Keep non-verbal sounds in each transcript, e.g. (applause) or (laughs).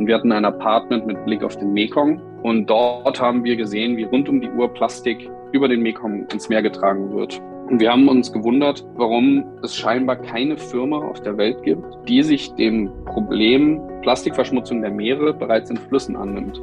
Und wir hatten ein Apartment mit Blick auf den Mekong. Und dort haben wir gesehen, wie rund um die Uhr Plastik über den Mekong ins Meer getragen wird. Und wir haben uns gewundert, warum es scheinbar keine Firma auf der Welt gibt, die sich dem Problem Plastikverschmutzung der Meere bereits in Flüssen annimmt.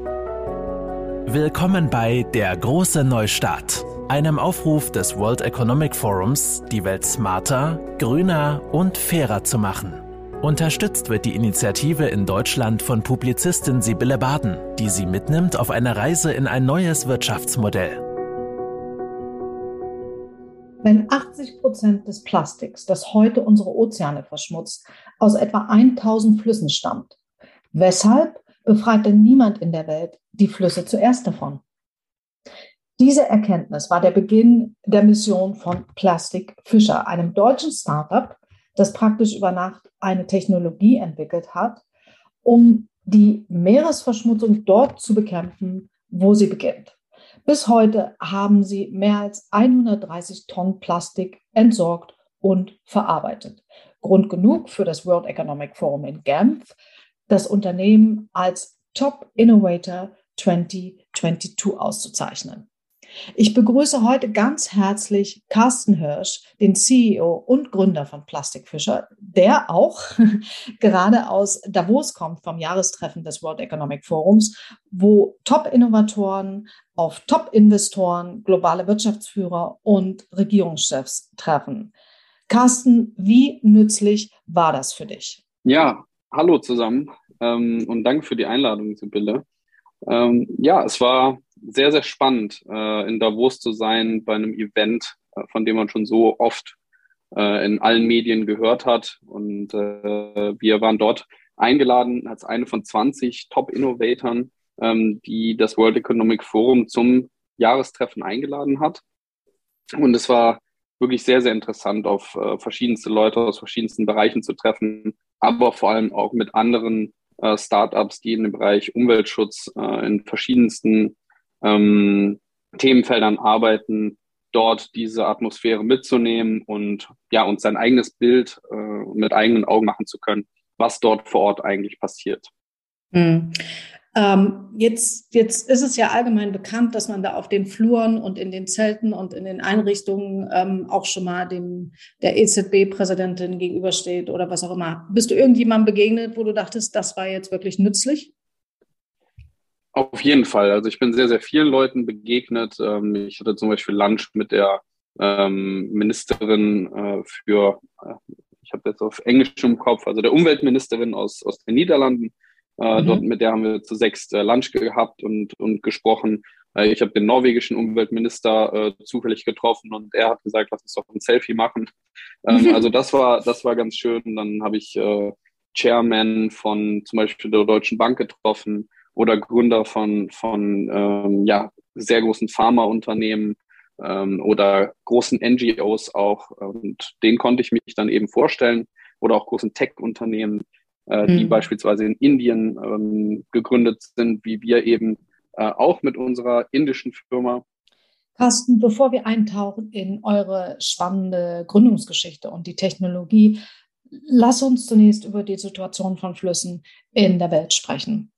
Willkommen bei Der große Neustart, einem Aufruf des World Economic Forums, die Welt smarter, grüner und fairer zu machen. Unterstützt wird die Initiative in Deutschland von Publizistin Sibylle Baden, die sie mitnimmt auf eine Reise in ein neues Wirtschaftsmodell. Wenn 80 Prozent des Plastiks, das heute unsere Ozeane verschmutzt, aus etwa 1000 Flüssen stammt, weshalb befreit denn niemand in der Welt die Flüsse zuerst davon? Diese Erkenntnis war der Beginn der Mission von Plastic Fisher, einem deutschen Startup, das praktisch über Nacht eine Technologie entwickelt hat, um die Meeresverschmutzung dort zu bekämpfen, wo sie beginnt. Bis heute haben sie mehr als 130 Tonnen Plastik entsorgt und verarbeitet. Grund genug für das World Economic Forum in Genf, das Unternehmen als Top Innovator 2022 auszuzeichnen. Ich begrüße heute ganz herzlich Carsten Hirsch, den CEO und Gründer von Plastikfischer, der auch (laughs) gerade aus Davos kommt vom Jahrestreffen des World Economic Forums, wo Top-Innovatoren auf Top-Investoren, globale Wirtschaftsführer und Regierungschefs treffen. Carsten, wie nützlich war das für dich? Ja, hallo zusammen ähm, und danke für die Einladung, Sibylle. Ähm, ja, es war sehr, sehr spannend, äh, in Davos zu sein bei einem Event, äh, von dem man schon so oft äh, in allen Medien gehört hat. Und äh, wir waren dort eingeladen als eine von 20 Top-Innovatoren, ähm, die das World Economic Forum zum Jahrestreffen eingeladen hat. Und es war wirklich sehr, sehr interessant, auf äh, verschiedenste Leute aus verschiedensten Bereichen zu treffen, aber vor allem auch mit anderen äh, Startups, die in dem Bereich Umweltschutz äh, in verschiedensten ähm, Themenfeldern arbeiten, dort diese Atmosphäre mitzunehmen und ja, uns sein eigenes Bild äh, mit eigenen Augen machen zu können, was dort vor Ort eigentlich passiert. Hm. Ähm, jetzt, jetzt ist es ja allgemein bekannt, dass man da auf den Fluren und in den Zelten und in den Einrichtungen ähm, auch schon mal dem, der EZB-Präsidentin gegenübersteht oder was auch immer. Bist du irgendjemandem begegnet, wo du dachtest, das war jetzt wirklich nützlich? Auf jeden Fall. Also ich bin sehr, sehr vielen Leuten begegnet. Ähm, ich hatte zum Beispiel Lunch mit der ähm, Ministerin äh, für, äh, ich habe jetzt auf Englisch im Kopf, also der Umweltministerin aus, aus den Niederlanden. Äh, mhm. Dort mit der haben wir zu sechs Lunch gehabt und, und gesprochen. Ich habe den norwegischen Umweltminister äh, zufällig getroffen und er hat gesagt, lass uns doch ein Selfie machen. Ähm, mhm. Also das war, das war ganz schön. Dann habe ich äh, Chairman von zum Beispiel der Deutschen Bank getroffen oder Gründer von, von ähm, ja, sehr großen Pharmaunternehmen ähm, oder großen NGOs auch. Und den konnte ich mich dann eben vorstellen oder auch großen Tech-Unternehmen äh, die mhm. beispielsweise in Indien ähm, gegründet sind, wie wir eben äh, auch mit unserer indischen Firma. Carsten, bevor wir eintauchen in eure spannende Gründungsgeschichte und die Technologie, lass uns zunächst über die Situation von Flüssen in der Welt sprechen.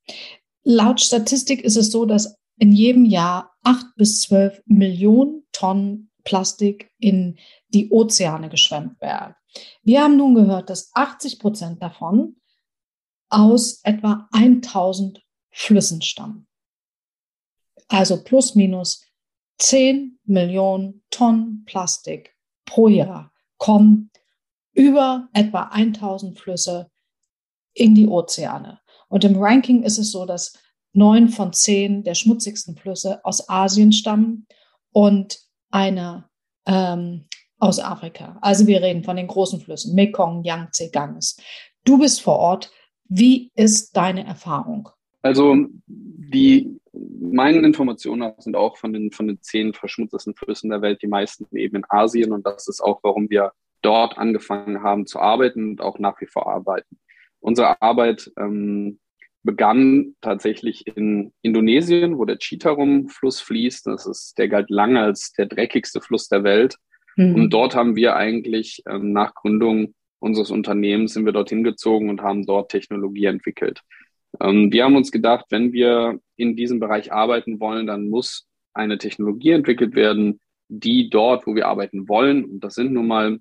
Laut Statistik ist es so, dass in jedem Jahr acht bis zwölf Millionen Tonnen Plastik in die Ozeane geschwemmt werden. Wir haben nun gehört, dass 80 Prozent davon aus etwa 1000 Flüssen stammen. Also plus minus 10 Millionen Tonnen Plastik pro Jahr kommen über etwa 1000 Flüsse in die Ozeane. Und im Ranking ist es so, dass neun von zehn der schmutzigsten Flüsse aus Asien stammen und einer ähm, aus Afrika. Also wir reden von den großen Flüssen, Mekong, Yangtze, Ganges. Du bist vor Ort. Wie ist deine Erfahrung? Also die meinen Informationen sind auch von den, von den zehn verschmutztesten Flüssen der Welt, die meisten eben in Asien. Und das ist auch, warum wir dort angefangen haben zu arbeiten und auch nach wie vor arbeiten. Unsere Arbeit ähm, begann tatsächlich in Indonesien, wo der Citarum-Fluss fließt. Das ist, der galt lange als der dreckigste Fluss der Welt. Mhm. Und dort haben wir eigentlich ähm, nach Gründung unseres Unternehmens sind wir dorthin gezogen und haben dort Technologie entwickelt. Ähm, wir haben uns gedacht, wenn wir in diesem Bereich arbeiten wollen, dann muss eine Technologie entwickelt werden, die dort, wo wir arbeiten wollen, und das sind nun mal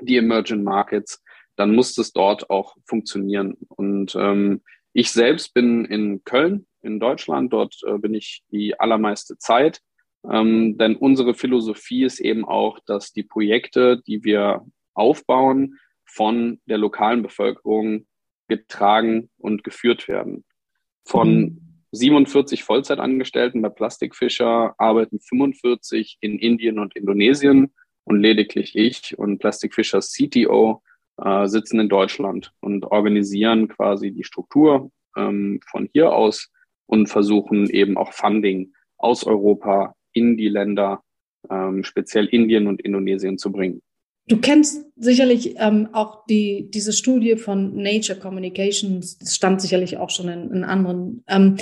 die Emerging Markets, dann muss das dort auch funktionieren. Und ähm, ich selbst bin in Köln, in Deutschland. Dort äh, bin ich die allermeiste Zeit. Ähm, denn unsere Philosophie ist eben auch, dass die Projekte, die wir aufbauen, von der lokalen Bevölkerung getragen und geführt werden. Von 47 mhm. Vollzeitangestellten bei Plastikfischer arbeiten 45 in Indien und Indonesien und lediglich ich und Plastikfischers CTO äh, sitzen in Deutschland und organisieren quasi die Struktur ähm, von hier aus und versuchen eben auch Funding aus Europa in die Länder, ähm, speziell Indien und Indonesien zu bringen. Du kennst sicherlich ähm, auch die, diese Studie von Nature Communications, das stand sicherlich auch schon in, in anderen, ähm,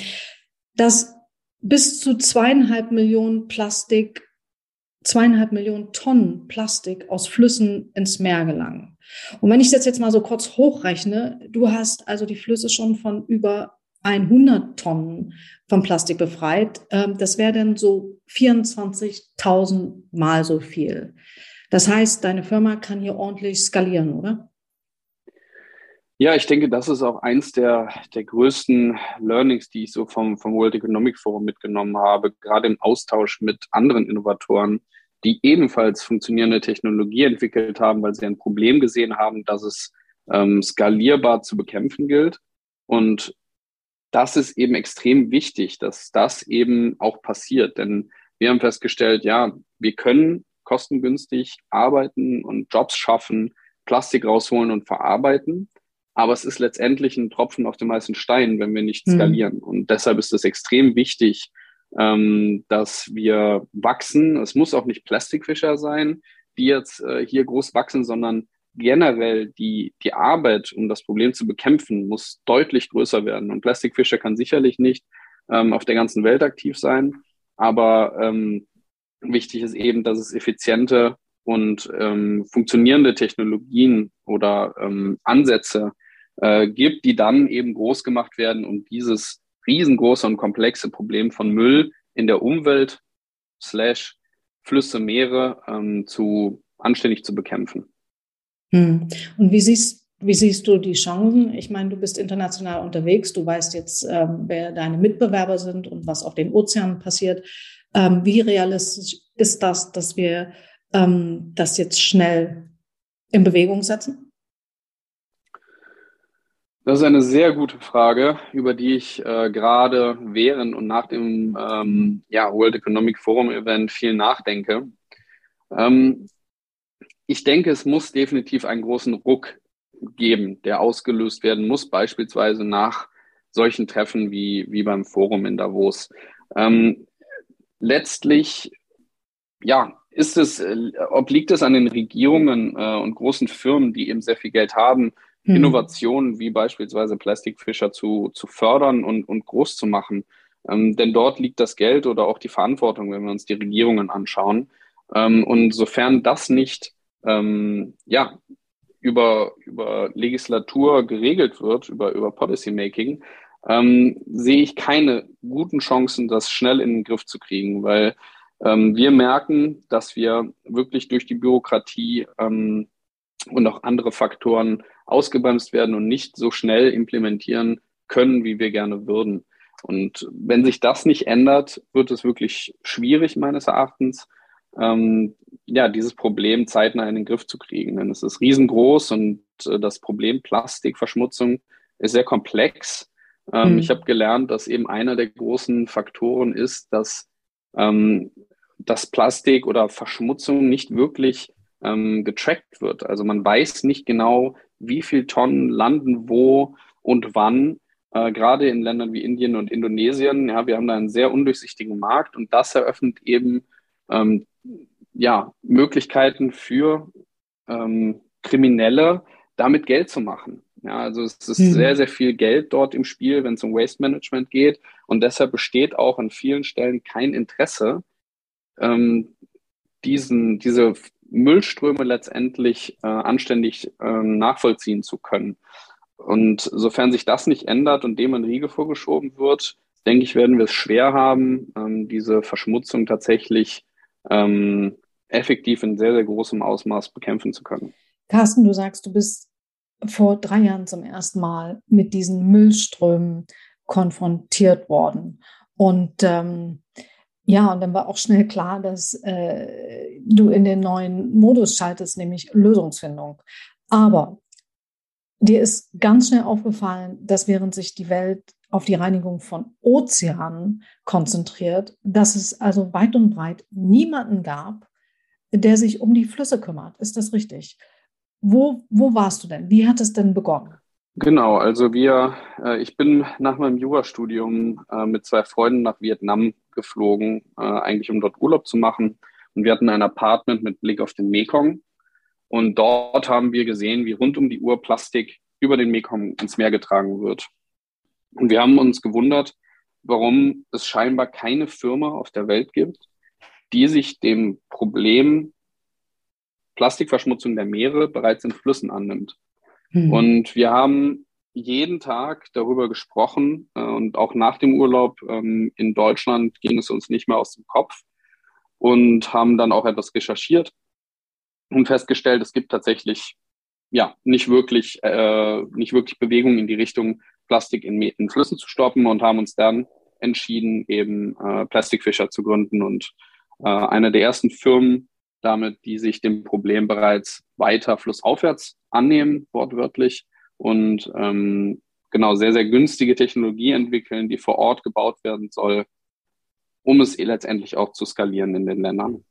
dass bis zu zweieinhalb Millionen Plastik, zweieinhalb Millionen Tonnen Plastik aus Flüssen ins Meer gelangen. Und wenn ich das jetzt mal so kurz hochrechne, du hast also die Flüsse schon von über 100 Tonnen von Plastik befreit. Ähm, das wäre dann so 24.000 Mal so viel. Das heißt, deine Firma kann hier ordentlich skalieren, oder? Ja, ich denke, das ist auch eins der, der größten Learnings, die ich so vom, vom World Economic Forum mitgenommen habe, gerade im Austausch mit anderen Innovatoren, die ebenfalls funktionierende Technologie entwickelt haben, weil sie ein Problem gesehen haben, dass es ähm, skalierbar zu bekämpfen gilt. Und das ist eben extrem wichtig, dass das eben auch passiert. Denn wir haben festgestellt, ja, wir können kostengünstig arbeiten und Jobs schaffen, Plastik rausholen und verarbeiten. Aber es ist letztendlich ein Tropfen auf dem meisten Stein, wenn wir nicht mhm. skalieren. Mhm. Und deshalb ist es extrem wichtig, ähm, dass wir wachsen. Es muss auch nicht Plastikfischer sein, die jetzt äh, hier groß wachsen, sondern generell die, die Arbeit, um das Problem zu bekämpfen, muss deutlich größer werden. Und Plastikfischer kann sicherlich nicht ähm, auf der ganzen Welt aktiv sein, aber ähm, wichtig ist eben, dass es effiziente und ähm, funktionierende Technologien oder ähm, Ansätze äh, gibt, die dann eben groß gemacht werden, um dieses riesengroße und komplexe Problem von Müll in der Umwelt slash Flüsse, Meere ähm, zu anständig zu bekämpfen. Hm. Und wie siehst, wie siehst du die Chancen? Ich meine, du bist international unterwegs, du weißt jetzt, ähm, wer deine Mitbewerber sind und was auf den Ozeanen passiert. Ähm, wie realistisch ist das, dass wir ähm, das jetzt schnell in Bewegung setzen? Das ist eine sehr gute Frage, über die ich äh, gerade während und nach dem ähm, ja, World Economic Forum Event viel nachdenke. Ähm, ich denke, es muss definitiv einen großen Ruck geben, der ausgelöst werden muss, beispielsweise nach solchen Treffen wie, wie beim Forum in Davos. Ähm, letztlich, ja, ist es, äh, obliegt es an den Regierungen äh, und großen Firmen, die eben sehr viel Geld haben, hm. Innovationen wie beispielsweise Plastikfischer zu, zu fördern und, und groß zu machen. Ähm, denn dort liegt das Geld oder auch die Verantwortung, wenn wir uns die Regierungen anschauen. Ähm, und sofern das nicht ähm, ja, über, über Legislatur geregelt wird, über, über Policymaking, ähm, sehe ich keine guten Chancen, das schnell in den Griff zu kriegen, weil ähm, wir merken, dass wir wirklich durch die Bürokratie ähm, und auch andere Faktoren ausgebremst werden und nicht so schnell implementieren können, wie wir gerne würden. Und wenn sich das nicht ändert, wird es wirklich schwierig meines Erachtens ähm, ja, dieses Problem zeitnah in den Griff zu kriegen. Denn es ist riesengroß und äh, das Problem Plastikverschmutzung ist sehr komplex. Ähm, mhm. Ich habe gelernt, dass eben einer der großen Faktoren ist, dass ähm, das Plastik oder Verschmutzung nicht wirklich ähm, getrackt wird. Also man weiß nicht genau, wie viel Tonnen landen wo und wann. Äh, gerade in Ländern wie Indien und Indonesien, ja, wir haben da einen sehr undurchsichtigen Markt und das eröffnet eben ähm, ja, Möglichkeiten für ähm, Kriminelle, damit Geld zu machen. Ja, also es ist mhm. sehr, sehr viel Geld dort im Spiel, wenn es um Waste Management geht. Und deshalb besteht auch an vielen Stellen kein Interesse, ähm, diesen, diese Müllströme letztendlich äh, anständig äh, nachvollziehen zu können. Und sofern sich das nicht ändert und dem ein Riegel vorgeschoben wird, denke ich, werden wir es schwer haben, ähm, diese Verschmutzung tatsächlich ähm, effektiv in sehr, sehr großem Ausmaß bekämpfen zu können. Carsten, du sagst, du bist vor drei Jahren zum ersten Mal mit diesen Müllströmen konfrontiert worden. Und ähm, ja, und dann war auch schnell klar, dass äh, du in den neuen Modus schaltest, nämlich Lösungsfindung. Aber dir ist ganz schnell aufgefallen, dass während sich die Welt auf die Reinigung von Ozeanen konzentriert, dass es also weit und breit niemanden gab, der sich um die Flüsse kümmert. Ist das richtig? Wo, wo warst du denn? Wie hat es denn begonnen? Genau, also wir, äh, ich bin nach meinem Jurastudium äh, mit zwei Freunden nach Vietnam geflogen, äh, eigentlich um dort Urlaub zu machen. Und wir hatten ein Apartment mit Blick auf den Mekong. Und dort haben wir gesehen, wie rund um die Uhr Plastik über den Mekong ins Meer getragen wird. Und wir haben uns gewundert, warum es scheinbar keine Firma auf der Welt gibt, die sich dem Problem Plastikverschmutzung der Meere bereits in Flüssen annimmt. Mhm. Und wir haben jeden Tag darüber gesprochen äh, und auch nach dem Urlaub ähm, in Deutschland ging es uns nicht mehr aus dem Kopf und haben dann auch etwas recherchiert und festgestellt, es gibt tatsächlich ja nicht wirklich äh, nicht wirklich Bewegung in die Richtung Plastik in, in Flüssen zu stoppen und haben uns dann entschieden, eben äh, Plastic Fisher zu gründen und äh, eine der ersten Firmen damit, die sich dem Problem bereits weiter flussaufwärts annehmen, wortwörtlich, und ähm, genau sehr, sehr günstige Technologie entwickeln, die vor Ort gebaut werden soll, um es letztendlich auch zu skalieren in den Ländern.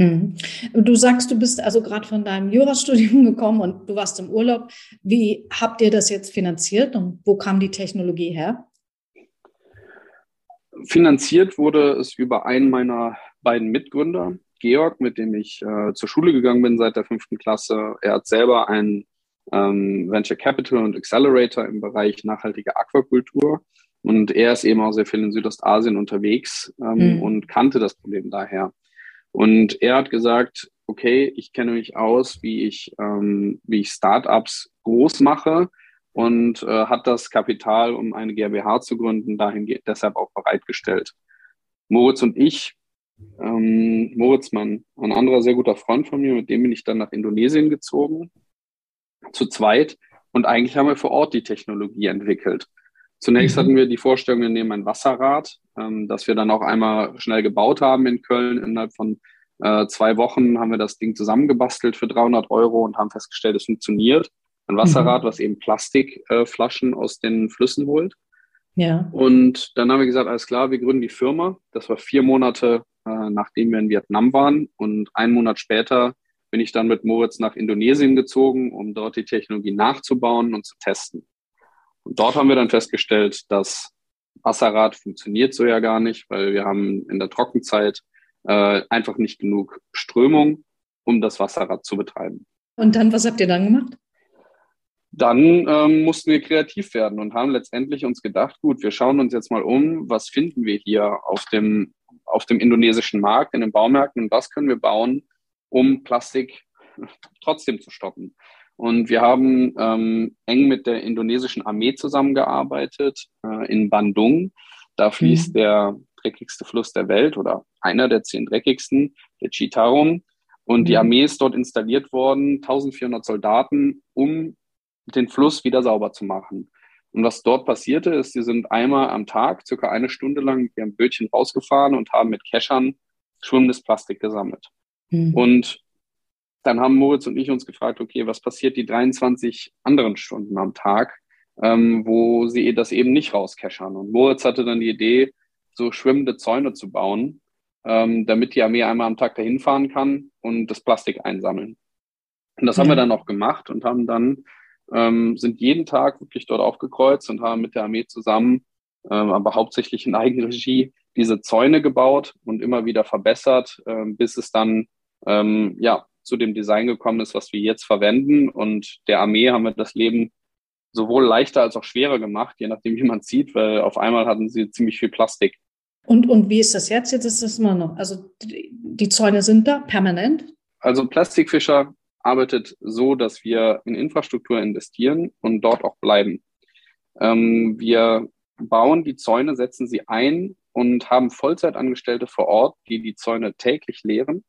Hm. Du sagst, du bist also gerade von deinem Jurastudium (laughs) gekommen und du warst im Urlaub. Wie habt ihr das jetzt finanziert und wo kam die Technologie her? Finanziert wurde es über einen meiner beiden Mitgründer, Georg, mit dem ich äh, zur Schule gegangen bin seit der fünften Klasse. Er hat selber einen ähm, Venture Capital und Accelerator im Bereich nachhaltige Aquakultur. Und er ist eben auch sehr viel in Südostasien unterwegs ähm, mhm. und kannte das Problem daher. Und er hat gesagt, okay, ich kenne mich aus, wie ich, ähm, wie ich Startups groß mache und äh, hat das Kapital, um eine GmbH zu gründen, dahin deshalb auch bereitgestellt. Moritz und ich, ähm, Moritz, mein, ein anderer sehr guter Freund von mir, mit dem bin ich dann nach Indonesien gezogen, zu zweit. Und eigentlich haben wir vor Ort die Technologie entwickelt. Zunächst mhm. hatten wir die Vorstellung, wir nehmen ein Wasserrad, ähm, das wir dann auch einmal schnell gebaut haben in Köln. Innerhalb von äh, zwei Wochen haben wir das Ding zusammengebastelt für 300 Euro und haben festgestellt, es funktioniert. Ein Wasserrad, mhm. was eben Plastikflaschen äh, aus den Flüssen holt. Ja. Und dann haben wir gesagt, alles klar, wir gründen die Firma. Das war vier Monate, äh, nachdem wir in Vietnam waren. Und einen Monat später bin ich dann mit Moritz nach Indonesien gezogen, um dort die Technologie nachzubauen und zu testen. Und dort haben wir dann festgestellt, dass Wasserrad funktioniert so ja gar nicht, weil wir haben in der Trockenzeit äh, einfach nicht genug Strömung, um das Wasserrad zu betreiben. Und dann, was habt ihr dann gemacht? Dann ähm, mussten wir kreativ werden und haben letztendlich uns gedacht, gut, wir schauen uns jetzt mal um, was finden wir hier auf dem, auf dem indonesischen Markt, in den Baumärkten und was können wir bauen, um Plastik trotzdem zu stoppen. Und wir haben ähm, eng mit der indonesischen Armee zusammengearbeitet äh, in Bandung. Da fließt mhm. der dreckigste Fluss der Welt oder einer der zehn dreckigsten, der Chitarum. Und mhm. die Armee ist dort installiert worden, 1400 Soldaten, um den Fluss wieder sauber zu machen. Und was dort passierte, ist, sie sind einmal am Tag, circa eine Stunde lang mit ihrem Bötchen rausgefahren und haben mit Keschern schwimmendes Plastik gesammelt. Mhm. Und dann haben Moritz und ich uns gefragt, okay, was passiert die 23 anderen Stunden am Tag, ähm, wo sie das eben nicht rauskeschern. Und Moritz hatte dann die Idee, so schwimmende Zäune zu bauen, ähm, damit die Armee einmal am Tag dahin fahren kann und das Plastik einsammeln. Und das mhm. haben wir dann auch gemacht und haben dann, ähm, sind jeden Tag wirklich dort aufgekreuzt und haben mit der Armee zusammen, ähm, aber hauptsächlich in (laughs) Eigenregie, diese Zäune gebaut und immer wieder verbessert, ähm, bis es dann ähm, ja zu dem Design gekommen ist, was wir jetzt verwenden. Und der Armee haben wir das Leben sowohl leichter als auch schwerer gemacht, je nachdem, wie man sieht, weil auf einmal hatten sie ziemlich viel Plastik. Und, und wie ist das jetzt? Jetzt ist das immer noch, also die, die Zäune sind da permanent? Also Plastikfischer arbeitet so, dass wir in Infrastruktur investieren und dort auch bleiben. Ähm, wir bauen die Zäune, setzen sie ein und haben Vollzeitangestellte vor Ort, die die Zäune täglich leeren,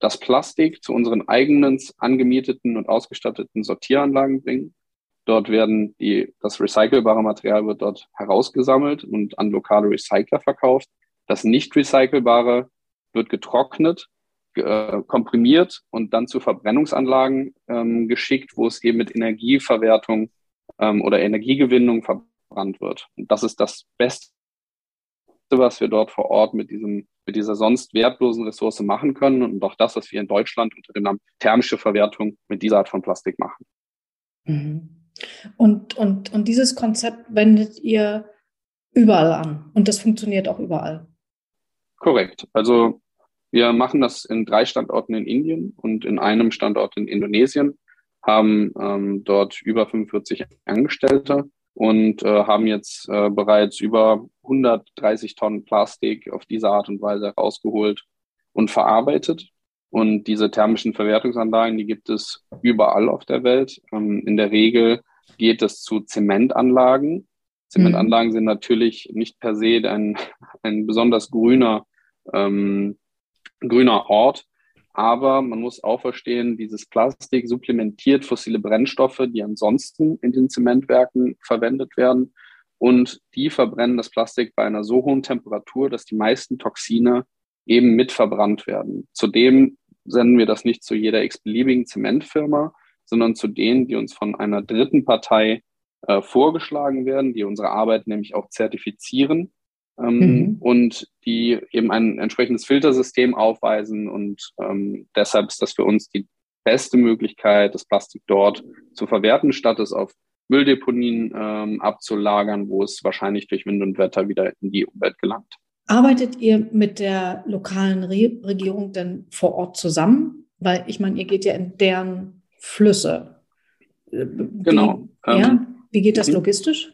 das Plastik zu unseren eigenen angemieteten und ausgestatteten Sortieranlagen bringen. Dort werden die, das recycelbare Material wird dort herausgesammelt und an lokale Recycler verkauft. Das nicht recycelbare wird getrocknet, äh, komprimiert und dann zu Verbrennungsanlagen ähm, geschickt, wo es eben mit Energieverwertung ähm, oder Energiegewinnung verbrannt wird. Und das ist das Beste, was wir dort vor Ort mit diesem mit dieser sonst wertlosen Ressource machen können und auch das, was wir in Deutschland unter dem Namen thermische Verwertung mit dieser Art von Plastik machen. Mhm. Und, und, und dieses Konzept wendet ihr überall an und das funktioniert auch überall. Korrekt. Also wir machen das in drei Standorten in Indien und in einem Standort in Indonesien, haben ähm, dort über 45 Angestellte und äh, haben jetzt äh, bereits über 130 Tonnen Plastik auf diese Art und Weise rausgeholt und verarbeitet. Und diese thermischen Verwertungsanlagen, die gibt es überall auf der Welt. Ähm, in der Regel geht es zu Zementanlagen. Zementanlagen mhm. sind natürlich nicht per se ein, (laughs) ein besonders grüner, ähm, grüner Ort, aber man muss auch verstehen, dieses Plastik supplementiert fossile Brennstoffe, die ansonsten in den Zementwerken verwendet werden. Und die verbrennen das Plastik bei einer so hohen Temperatur, dass die meisten Toxine eben mit verbrannt werden. Zudem senden wir das nicht zu jeder x-beliebigen Zementfirma, sondern zu denen, die uns von einer dritten Partei äh, vorgeschlagen werden, die unsere Arbeit nämlich auch zertifizieren mhm. und die eben ein entsprechendes Filtersystem aufweisen. Und ähm, deshalb ist das für uns die beste Möglichkeit, das Plastik dort zu verwerten, statt es auf Mülldeponien ähm, abzulagern, wo es wahrscheinlich durch Wind und Wetter wieder in die Umwelt gelangt. Arbeitet ihr mit der lokalen Re Regierung denn vor Ort zusammen? Weil ich meine, ihr geht ja in deren Flüsse. Äh, wie, genau. Ja, ähm, wie geht das mhm. logistisch?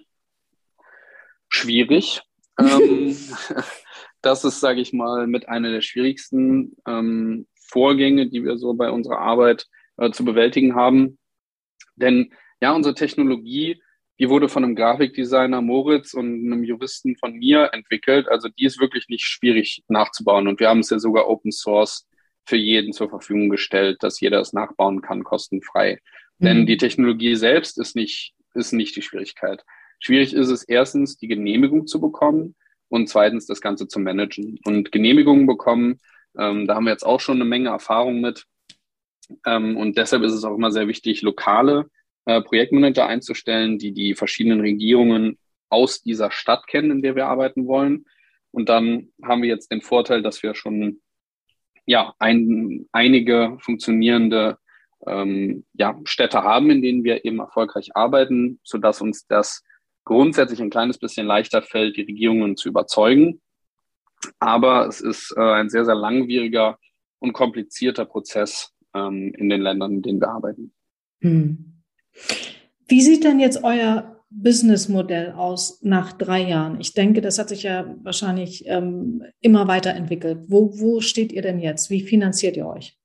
Schwierig ähm, (laughs) das ist, sage ich mal, mit einer der schwierigsten ähm, Vorgänge, die wir so bei unserer Arbeit äh, zu bewältigen haben. Denn ja, unsere Technologie, die wurde von einem Grafikdesigner Moritz und einem Juristen von mir entwickelt. Also die ist wirklich nicht schwierig nachzubauen. Und wir haben es ja sogar Open Source für jeden zur Verfügung gestellt, dass jeder es nachbauen kann, kostenfrei. Mhm. Denn die Technologie selbst ist nicht, ist nicht die Schwierigkeit. Schwierig ist es erstens, die Genehmigung zu bekommen und zweitens das Ganze zu managen. Und Genehmigungen bekommen, ähm, da haben wir jetzt auch schon eine Menge Erfahrung mit. Ähm, und deshalb ist es auch immer sehr wichtig, lokale äh, Projektmanager einzustellen, die die verschiedenen Regierungen aus dieser Stadt kennen, in der wir arbeiten wollen. Und dann haben wir jetzt den Vorteil, dass wir schon ja, ein, einige funktionierende ähm, ja, Städte haben, in denen wir eben erfolgreich arbeiten, sodass uns das grundsätzlich ein kleines bisschen leichter fällt, die Regierungen zu überzeugen. Aber es ist äh, ein sehr, sehr langwieriger und komplizierter Prozess ähm, in den Ländern, in denen wir arbeiten. Hm. Wie sieht denn jetzt euer Businessmodell aus nach drei Jahren? Ich denke, das hat sich ja wahrscheinlich ähm, immer weiterentwickelt. Wo, wo steht ihr denn jetzt? Wie finanziert ihr euch?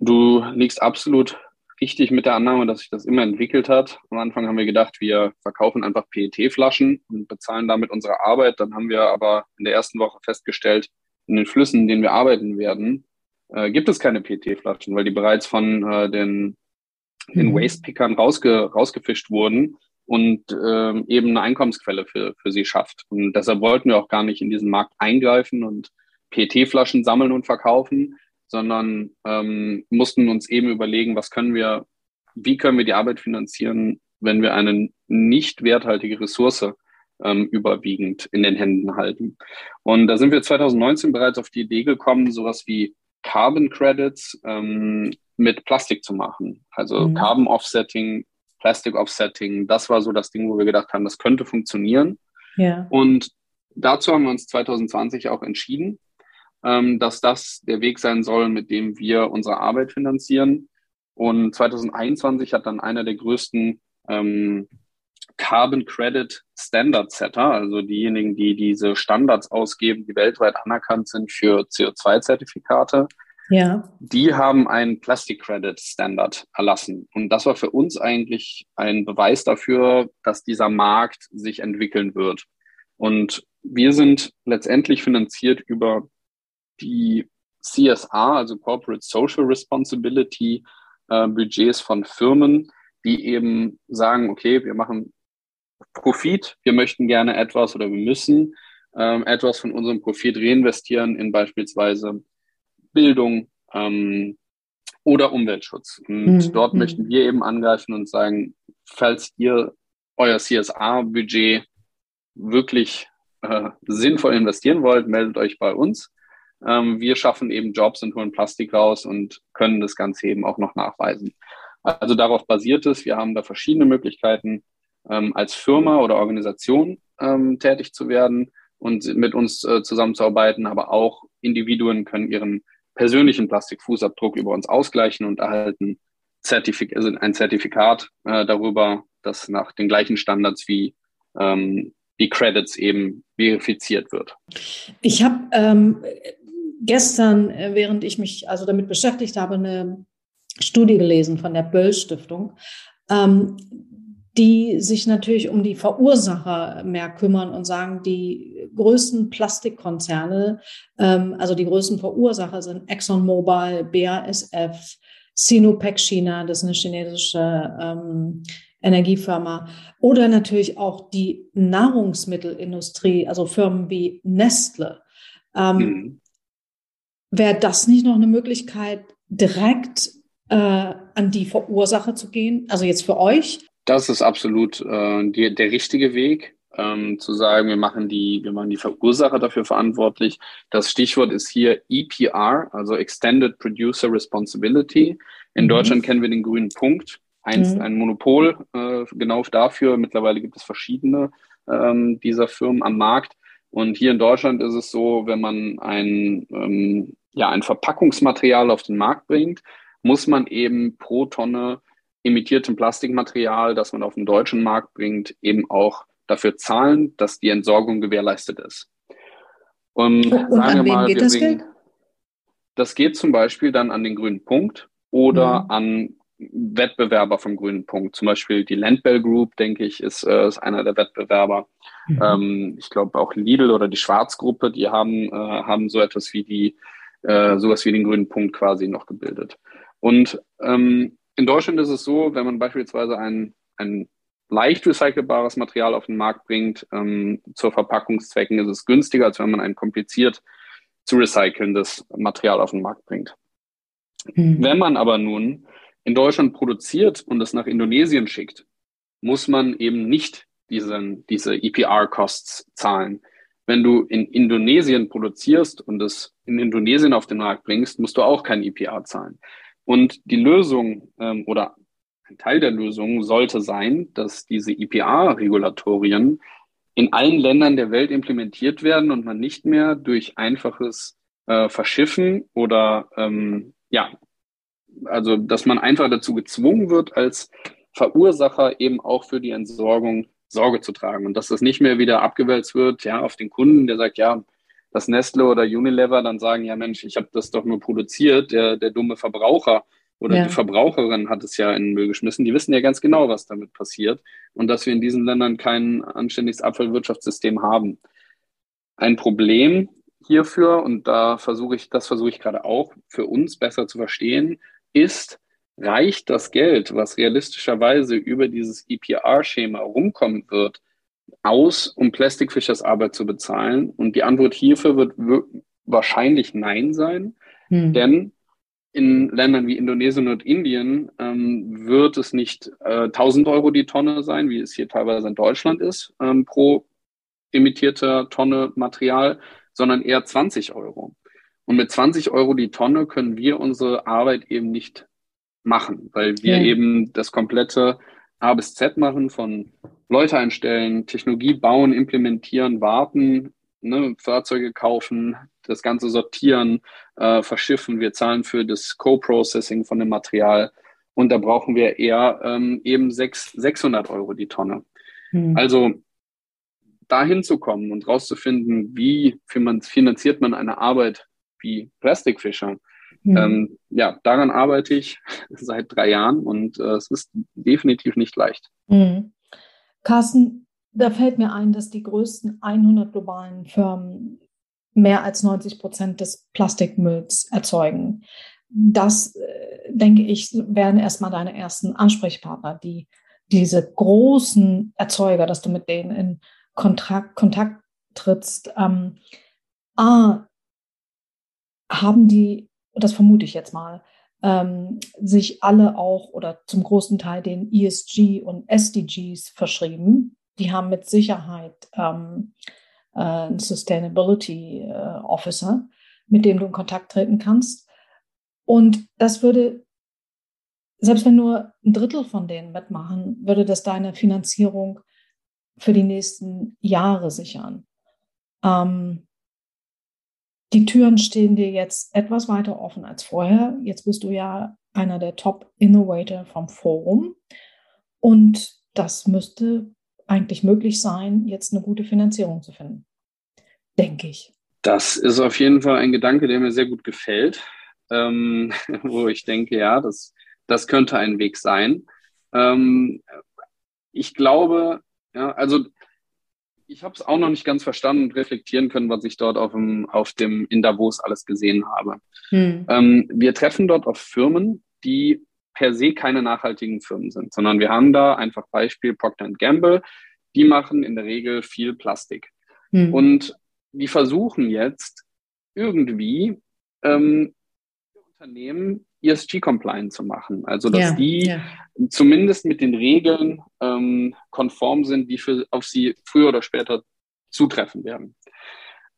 Du liegst absolut richtig mit der Annahme, dass sich das immer entwickelt hat. Am Anfang haben wir gedacht, wir verkaufen einfach PET-Flaschen und bezahlen damit unsere Arbeit. Dann haben wir aber in der ersten Woche festgestellt, in den Flüssen, in denen wir arbeiten werden, äh, gibt es keine PET-Flaschen, weil die bereits von äh, den, den mhm. Waste-Pickern rausge, rausgefischt wurden und äh, eben eine Einkommensquelle für, für sie schafft. Und deshalb wollten wir auch gar nicht in diesen Markt eingreifen und PET-Flaschen sammeln und verkaufen, sondern ähm, mussten uns eben überlegen, was können wir, wie können wir die Arbeit finanzieren, wenn wir eine nicht werthaltige Ressource ähm, überwiegend in den Händen halten. Und da sind wir 2019 bereits auf die Idee gekommen, sowas wie Carbon Credits ähm, mit Plastik zu machen. Also mhm. Carbon Offsetting, Plastic Offsetting, das war so das Ding, wo wir gedacht haben, das könnte funktionieren. Ja. Und dazu haben wir uns 2020 auch entschieden dass das der Weg sein soll, mit dem wir unsere Arbeit finanzieren. Und 2021 hat dann einer der größten ähm, Carbon Credit Standard Setter, also diejenigen, die diese Standards ausgeben, die weltweit anerkannt sind für CO2-Zertifikate, Ja. Die haben einen Plastic Credit Standard erlassen. Und das war für uns eigentlich ein Beweis dafür, dass dieser Markt sich entwickeln wird. Und wir sind letztendlich finanziert über die CSR, also Corporate Social Responsibility äh, Budgets von Firmen, die eben sagen, okay, wir machen Profit, wir möchten gerne etwas oder wir müssen ähm, etwas von unserem Profit reinvestieren in beispielsweise Bildung ähm, oder Umweltschutz. Und mhm. dort mhm. möchten wir eben angreifen und sagen, falls ihr euer CSA-Budget wirklich äh, sinnvoll investieren wollt, meldet euch bei uns. Ähm, wir schaffen eben Jobs und holen Plastik raus und können das Ganze eben auch noch nachweisen. Also darauf basiert es. Wir haben da verschiedene Möglichkeiten, ähm, als Firma oder Organisation ähm, tätig zu werden und mit uns äh, zusammenzuarbeiten, aber auch Individuen können ihren persönlichen Plastikfußabdruck über uns ausgleichen und erhalten Zertifik also ein Zertifikat äh, darüber, das nach den gleichen Standards wie ähm, die Credits eben verifiziert wird. Ich habe ähm, gestern, äh, während ich mich also damit beschäftigt habe, eine Studie gelesen von der Böll Stiftung, ähm, die sich natürlich um die Verursacher mehr kümmern und sagen, die größten Plastikkonzerne, ähm, also die größten Verursacher sind ExxonMobil, BASF, Sinopec China, das ist eine chinesische ähm, Energiefirma, oder natürlich auch die Nahrungsmittelindustrie, also Firmen wie Nestle. Ähm, mhm. Wäre das nicht noch eine Möglichkeit, direkt äh, an die Verursacher zu gehen? Also jetzt für euch? Das ist absolut äh, die, der richtige Weg, ähm, zu sagen, wir machen die, wir machen die Verursacher dafür verantwortlich. Das Stichwort ist hier EPR, also Extended Producer Responsibility. In mhm. Deutschland kennen wir den grünen Punkt, eins, mhm. ein Monopol äh, genau dafür. Mittlerweile gibt es verschiedene ähm, dieser Firmen am Markt. Und hier in Deutschland ist es so, wenn man ein, ähm, ja, ein Verpackungsmaterial auf den Markt bringt, muss man eben pro Tonne imitiertem Plastikmaterial, das man auf den deutschen Markt bringt, eben auch dafür zahlen, dass die Entsorgung gewährleistet ist. Und, Und sagen wir mal, geht das bringen, Geld? Das geht zum Beispiel dann an den grünen Punkt oder mhm. an Wettbewerber vom grünen Punkt. Zum Beispiel die Landbell Group, denke ich, ist, äh, ist einer der Wettbewerber. Mhm. Ähm, ich glaube auch Lidl oder die Schwarzgruppe, die haben, äh, haben so etwas wie die, äh, sowas wie den grünen Punkt quasi noch gebildet. Und ähm, in Deutschland ist es so, wenn man beispielsweise ein, ein leicht recycelbares Material auf den Markt bringt, ähm, zur Verpackungszwecken ist es günstiger, als wenn man ein kompliziert zu recycelndes Material auf den Markt bringt. Mhm. Wenn man aber nun in Deutschland produziert und es nach Indonesien schickt, muss man eben nicht diesen, diese EPR-Costs zahlen. Wenn du in Indonesien produzierst und es in Indonesien auf den Markt bringst, musst du auch kein EPR zahlen. Und die Lösung ähm, oder ein Teil der Lösung sollte sein, dass diese IPA-Regulatorien in allen Ländern der Welt implementiert werden und man nicht mehr durch einfaches äh, Verschiffen oder ähm, ja, also dass man einfach dazu gezwungen wird, als Verursacher eben auch für die Entsorgung Sorge zu tragen und dass das nicht mehr wieder abgewälzt wird, ja, auf den Kunden, der sagt, ja, dass Nestle oder Unilever dann sagen, ja Mensch, ich habe das doch nur produziert, der, der dumme Verbraucher oder ja. die Verbraucherin hat es ja in den Müll geschmissen. Die wissen ja ganz genau, was damit passiert und dass wir in diesen Ländern kein anständiges Abfallwirtschaftssystem haben. Ein Problem hierfür, und da versuche ich, das versuche ich gerade auch für uns besser zu verstehen, ist, reicht das Geld, was realistischerweise über dieses EPR-Schema rumkommen wird, aus, um Plastic Fishers Arbeit zu bezahlen? Und die Antwort hierfür wird wahrscheinlich Nein sein, hm. denn in Ländern wie Indonesien und Indien ähm, wird es nicht äh, 1000 Euro die Tonne sein, wie es hier teilweise in Deutschland ist, ähm, pro emittierter Tonne Material, sondern eher 20 Euro. Und mit 20 Euro die Tonne können wir unsere Arbeit eben nicht machen, weil wir ja. eben das komplette A bis Z machen von Leute einstellen, Technologie bauen, implementieren, warten, ne, Fahrzeuge kaufen, das Ganze sortieren, äh, verschiffen. Wir zahlen für das Co-Processing von dem Material. Und da brauchen wir eher ähm, eben 6, 600 Euro die Tonne. Hm. Also dahin zu kommen und rauszufinden, wie finanziert man eine Arbeit wie Plastikfischer, Mhm. Ähm, ja, daran arbeite ich (laughs) seit drei Jahren und äh, es ist definitiv nicht leicht. Mhm. Carsten, da fällt mir ein, dass die größten 100 globalen Firmen mehr als 90 Prozent des Plastikmülls erzeugen. Das, äh, denke ich, werden erstmal deine ersten Ansprechpartner, die diese großen Erzeuger, dass du mit denen in Kontakt, Kontakt trittst. Ähm, A, haben die, das vermute ich jetzt mal, ähm, sich alle auch oder zum großen Teil den ESG und SDGs verschrieben. Die haben mit Sicherheit ähm, äh, einen Sustainability äh, Officer, mit dem du in Kontakt treten kannst. Und das würde, selbst wenn nur ein Drittel von denen mitmachen, würde das deine Finanzierung für die nächsten Jahre sichern. Ähm, die Türen stehen dir jetzt etwas weiter offen als vorher. Jetzt bist du ja einer der Top-Innovator vom Forum. Und das müsste eigentlich möglich sein, jetzt eine gute Finanzierung zu finden. Denke ich. Das ist auf jeden Fall ein Gedanke, der mir sehr gut gefällt, ähm, (laughs) wo ich denke, ja, das, das könnte ein Weg sein. Ähm, ich glaube, ja, also ich habe es auch noch nicht ganz verstanden und reflektieren können, was ich dort auf dem, auf dem in Davos alles gesehen habe. Hm. Ähm, wir treffen dort auf Firmen, die per se keine nachhaltigen Firmen sind, sondern wir haben da einfach Beispiel Procter Gamble, die machen in der Regel viel Plastik. Hm. Und die versuchen jetzt irgendwie ähm, Unternehmen ESG-compliant zu machen. Also dass ja, die ja. zumindest mit den Regeln ähm, konform sind, die für, auf sie früher oder später zutreffen werden.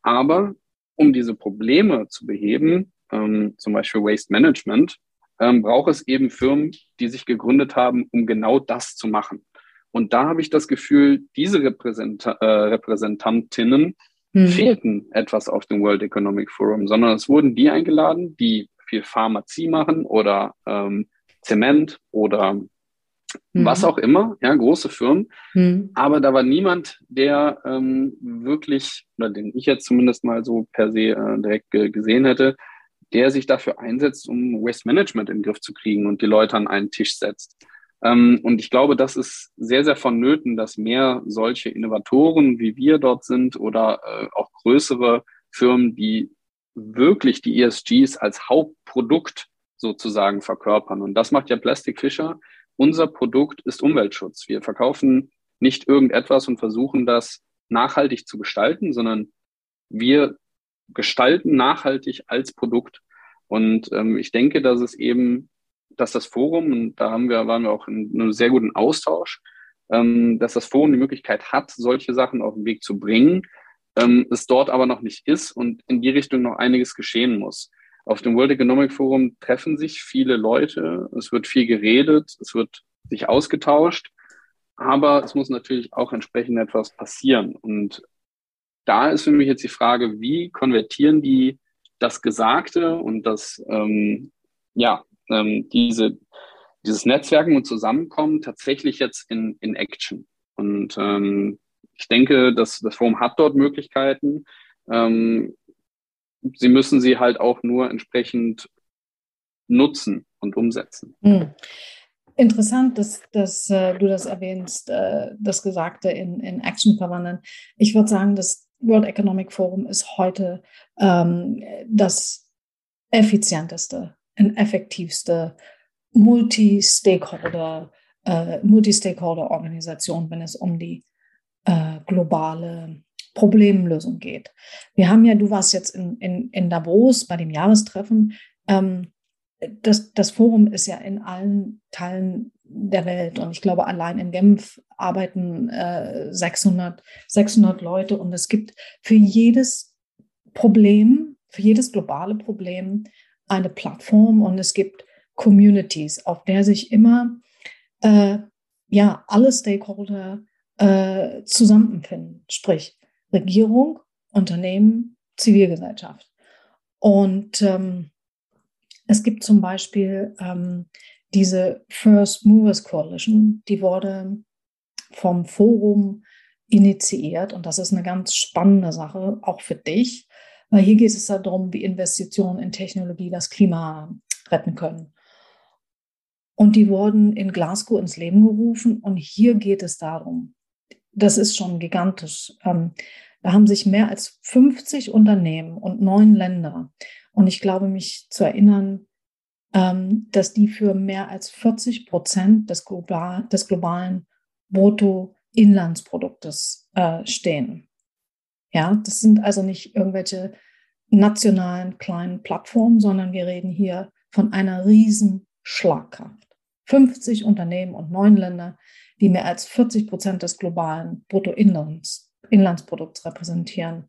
Aber um diese Probleme zu beheben, ähm, zum Beispiel Waste Management, ähm, braucht es eben Firmen, die sich gegründet haben, um genau das zu machen. Und da habe ich das Gefühl, diese Repräsent äh, Repräsentantinnen hm. fehlten etwas auf dem World Economic Forum, sondern es wurden die eingeladen, die viel Pharmazie machen oder ähm, Zement oder mhm. was auch immer, ja, große Firmen. Mhm. Aber da war niemand, der ähm, wirklich, oder den ich jetzt zumindest mal so per se äh, direkt gesehen hätte, der sich dafür einsetzt, um Waste Management in den Griff zu kriegen und die Leute an einen Tisch setzt. Ähm, und ich glaube, das ist sehr, sehr vonnöten, dass mehr solche Innovatoren, wie wir dort sind, oder äh, auch größere Firmen, die wirklich die ESGs als Hauptprodukt sozusagen verkörpern. Und das macht ja Plastic Fisher. Unser Produkt ist Umweltschutz. Wir verkaufen nicht irgendetwas und versuchen das nachhaltig zu gestalten, sondern wir gestalten nachhaltig als Produkt. Und ähm, ich denke, dass es eben, dass das Forum, und da haben wir, waren wir auch in einem sehr guten Austausch, ähm, dass das Forum die Möglichkeit hat, solche Sachen auf den Weg zu bringen, ähm, es dort aber noch nicht ist und in die Richtung noch einiges geschehen muss. Auf dem World Economic Forum treffen sich viele Leute, es wird viel geredet, es wird sich ausgetauscht, aber es muss natürlich auch entsprechend etwas passieren. Und da ist für mich jetzt die Frage, wie konvertieren die das Gesagte und das, ähm, ja, ähm, diese, dieses Netzwerken und Zusammenkommen tatsächlich jetzt in, in Action. Und ähm, ich denke, dass das Forum hat dort Möglichkeiten. Ähm, sie müssen sie halt auch nur entsprechend nutzen und umsetzen. Hm. Interessant, dass, dass äh, du das erwähnst, äh, das Gesagte in, in Action verwandeln. Ich würde sagen, das World Economic Forum ist heute ähm, das effizienteste und effektivste Multi-Stakeholder, äh, Multi-Stakeholder-Organisation, wenn es um die äh, globale Problemlösung geht. Wir haben ja, du warst jetzt in, in, in Davos bei dem Jahrestreffen. Ähm, das, das Forum ist ja in allen Teilen der Welt und ich glaube, allein in Genf arbeiten äh, 600, 600 Leute und es gibt für jedes Problem, für jedes globale Problem eine Plattform und es gibt Communities, auf der sich immer äh, ja alle Stakeholder äh, zusammenfinden, sprich Regierung, Unternehmen, Zivilgesellschaft. Und ähm, es gibt zum Beispiel ähm, diese First Movers Coalition, die wurde vom Forum initiiert und das ist eine ganz spannende Sache, auch für dich, Weil hier geht es darum, wie Investitionen in Technologie das Klima retten können. Und die wurden in Glasgow ins Leben gerufen. Und hier geht es darum, das ist schon gigantisch. Ähm, da haben sich mehr als 50 Unternehmen und neun Länder. Und ich glaube, mich zu erinnern, ähm, dass die für mehr als 40 Prozent des, global, des globalen Bruttoinlandsproduktes äh, stehen. Ja, das sind also nicht irgendwelche nationalen kleinen Plattformen, sondern wir reden hier von einer riesen Schlagkraft. 50 Unternehmen und neun Länder, die mehr als 40 Prozent des globalen Bruttoinlandsprodukts repräsentieren.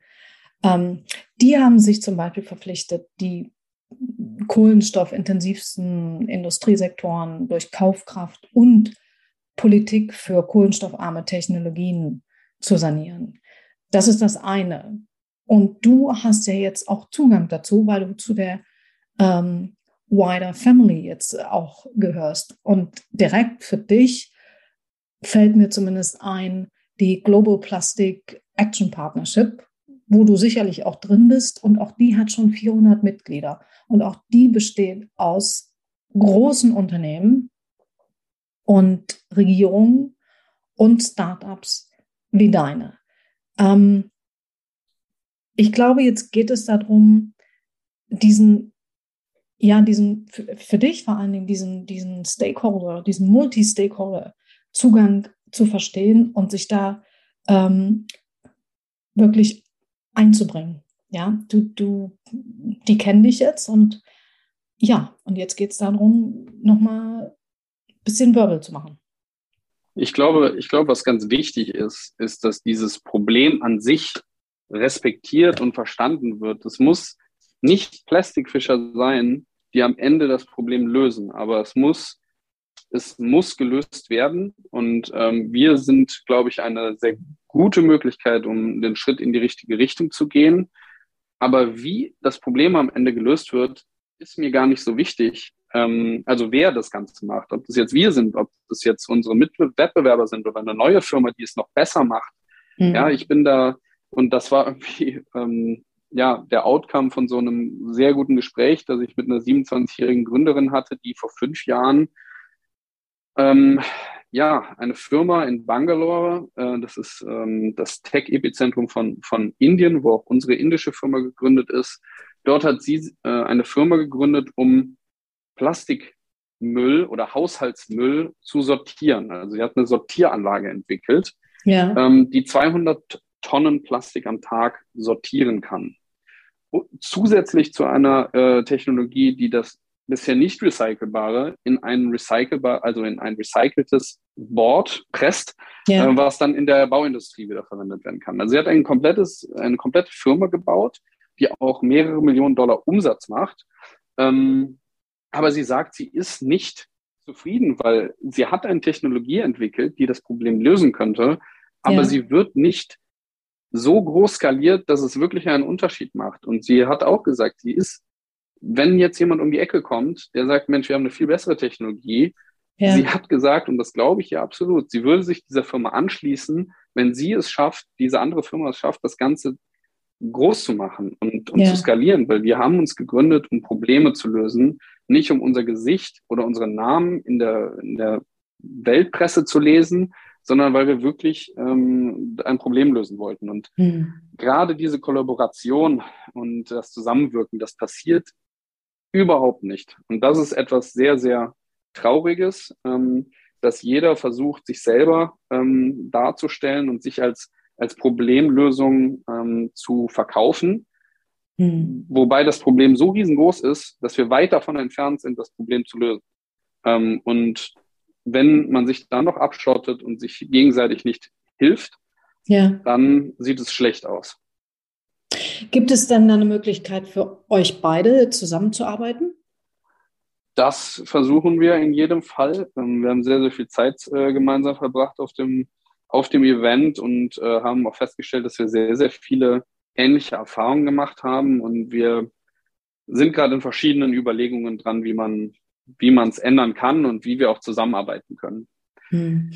Ähm, die haben sich zum Beispiel verpflichtet, die kohlenstoffintensivsten Industriesektoren durch Kaufkraft und Politik für kohlenstoffarme Technologien zu sanieren. Das ist das eine. Und du hast ja jetzt auch Zugang dazu, weil du zu der ähm, Wider Family jetzt auch gehörst. Und direkt für dich fällt mir zumindest ein, die Global Plastic Action Partnership, wo du sicherlich auch drin bist. Und auch die hat schon 400 Mitglieder. Und auch die besteht aus großen Unternehmen und Regierungen und Startups wie deine. Ähm, ich glaube, jetzt geht es darum, diesen, ja, diesen, für, für dich vor allen Dingen, diesen, diesen Stakeholder, diesen Multi-Stakeholder-Zugang zu verstehen und sich da ähm, wirklich einzubringen. Ja, du, du, die kennen dich jetzt und ja, und jetzt geht es darum, nochmal ein bisschen Wirbel zu machen. Ich glaube, ich glaube, was ganz wichtig ist, ist, dass dieses Problem an sich respektiert und verstanden wird. Es muss nicht Plastikfischer sein, die am Ende das Problem lösen, aber es muss, es muss gelöst werden. Und ähm, wir sind, glaube ich, eine sehr gute Möglichkeit, um den Schritt in die richtige Richtung zu gehen. Aber wie das Problem am Ende gelöst wird, ist mir gar nicht so wichtig. Ähm, also wer das Ganze macht, ob das jetzt wir sind, ob das jetzt unsere Mitwettbewerber sind oder eine neue Firma, die es noch besser macht. Mhm. Ja, ich bin da, und das war irgendwie ähm, ja der Outcome von so einem sehr guten Gespräch, das ich mit einer 27-jährigen Gründerin hatte, die vor fünf Jahren ähm, ja, eine Firma in Bangalore, äh, das ist ähm, das Tech-Epizentrum von, von Indien, wo auch unsere indische Firma gegründet ist. Dort hat sie äh, eine Firma gegründet, um Plastikmüll oder Haushaltsmüll zu sortieren. Also sie hat eine Sortieranlage entwickelt, ja. ähm, die 200 Tonnen Plastik am Tag sortieren kann. Zusätzlich zu einer äh, Technologie, die das bisher nicht recycelbare in ein recycelbar, also in ein recyceltes Board presst, ja. äh, was dann in der Bauindustrie wieder verwendet werden kann. Also sie hat ein komplettes, eine komplette Firma gebaut, die auch mehrere Millionen Dollar Umsatz macht. Ähm, aber sie sagt, sie ist nicht zufrieden, weil sie hat eine Technologie entwickelt, die das Problem lösen könnte, aber ja. sie wird nicht so groß skaliert, dass es wirklich einen Unterschied macht. Und sie hat auch gesagt, sie ist, wenn jetzt jemand um die Ecke kommt, der sagt, Mensch, wir haben eine viel bessere Technologie, ja. sie hat gesagt, und das glaube ich ja absolut, sie würde sich dieser Firma anschließen, wenn sie es schafft, diese andere Firma es schafft, das Ganze groß zu machen und, und ja. zu skalieren, weil wir haben uns gegründet, um Probleme zu lösen, nicht um unser Gesicht oder unseren Namen in der, in der Weltpresse zu lesen, sondern weil wir wirklich ähm, ein Problem lösen wollten. Und mhm. gerade diese Kollaboration und das Zusammenwirken, das passiert überhaupt nicht. Und das ist etwas sehr, sehr Trauriges, ähm, dass jeder versucht, sich selber ähm, darzustellen und sich als als Problemlösung ähm, zu verkaufen. Mhm. Wobei das Problem so riesengroß ist, dass wir weit davon entfernt sind, das Problem zu lösen. Ähm, und wenn man sich dann noch abschottet und sich gegenseitig nicht hilft, ja. dann sieht es schlecht aus. Gibt es denn eine Möglichkeit für euch beide zusammenzuarbeiten? Das versuchen wir in jedem Fall. Ähm, wir haben sehr, sehr viel Zeit äh, gemeinsam verbracht auf dem auf dem Event und äh, haben auch festgestellt, dass wir sehr, sehr viele ähnliche Erfahrungen gemacht haben und wir sind gerade in verschiedenen Überlegungen dran, wie man wie man es ändern kann und wie wir auch zusammenarbeiten können. Hm.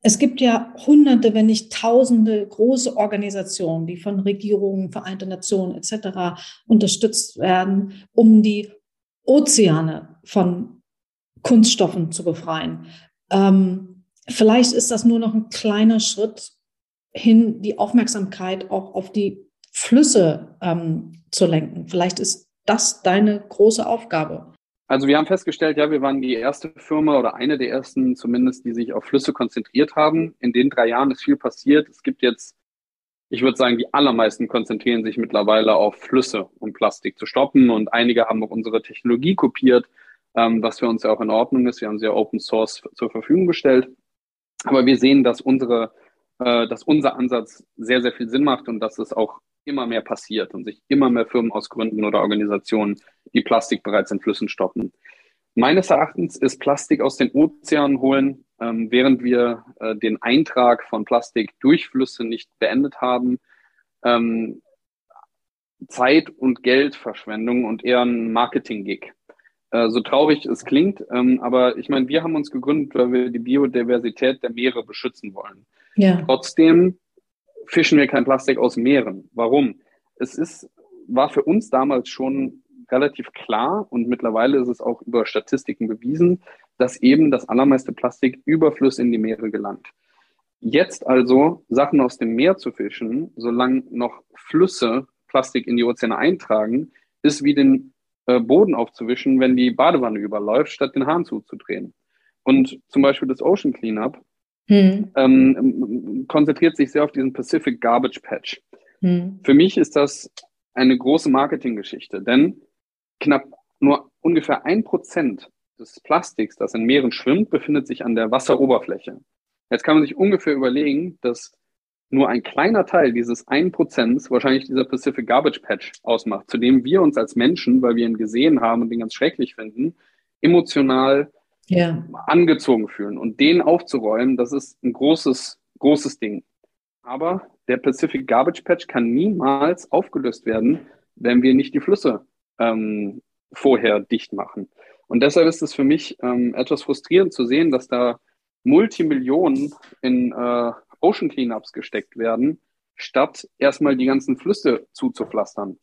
Es gibt ja hunderte, wenn nicht tausende große Organisationen, die von Regierungen, Vereinte Nationen etc. unterstützt werden, um die Ozeane von Kunststoffen zu befreien. Ähm, vielleicht ist das nur noch ein kleiner Schritt hin, die Aufmerksamkeit auch auf die Flüsse ähm, zu lenken. Vielleicht ist das deine große Aufgabe. Also wir haben festgestellt, ja, wir waren die erste Firma oder eine der ersten zumindest, die sich auf Flüsse konzentriert haben. In den drei Jahren ist viel passiert. Es gibt jetzt, ich würde sagen, die allermeisten konzentrieren sich mittlerweile auf Flüsse, um Plastik zu stoppen. Und einige haben auch unsere Technologie kopiert, ähm, was für uns ja auch in Ordnung ist. Wir haben sie ja Open Source zur Verfügung gestellt. Aber wir sehen, dass unsere, äh, dass unser Ansatz sehr, sehr viel Sinn macht und dass es auch immer mehr passiert und sich immer mehr Firmen ausgründen oder Organisationen, die Plastik bereits in Flüssen stoppen. Meines Erachtens ist Plastik aus den Ozeanen holen, ähm, während wir äh, den Eintrag von Plastik durch Flüsse nicht beendet haben, ähm, Zeit- und Geldverschwendung und eher ein Marketing-Gig. Äh, so traurig es klingt, ähm, aber ich meine, wir haben uns gegründet, weil wir die Biodiversität der Meere beschützen wollen. Ja. Trotzdem fischen wir kein Plastik aus Meeren. Warum? Es ist, war für uns damals schon relativ klar und mittlerweile ist es auch über Statistiken bewiesen, dass eben das allermeiste Plastik überfluss in die Meere gelangt. Jetzt also Sachen aus dem Meer zu fischen, solange noch Flüsse Plastik in die Ozeane eintragen, ist wie den äh, Boden aufzuwischen, wenn die Badewanne überläuft, statt den Hahn zuzudrehen. Und zum Beispiel das Ocean Cleanup hm. ähm, konzentriert sich sehr auf diesen Pacific Garbage Patch. Hm. Für mich ist das eine große Marketinggeschichte, denn knapp nur ungefähr ein Prozent des Plastiks, das in Meeren schwimmt, befindet sich an der Wasseroberfläche. Jetzt kann man sich ungefähr überlegen, dass nur ein kleiner Teil dieses 1% wahrscheinlich dieser Pacific Garbage Patch ausmacht, zu dem wir uns als Menschen, weil wir ihn gesehen haben und ihn ganz schrecklich finden, emotional ja. angezogen fühlen. Und den aufzuräumen, das ist ein großes, großes Ding. Aber der Pacific Garbage Patch kann niemals aufgelöst werden, wenn wir nicht die Flüsse ähm, vorher dicht machen. Und deshalb ist es für mich ähm, etwas frustrierend zu sehen, dass da Multimillionen in äh, Ocean Cleanups gesteckt werden, statt erstmal die ganzen Flüsse zuzupflastern.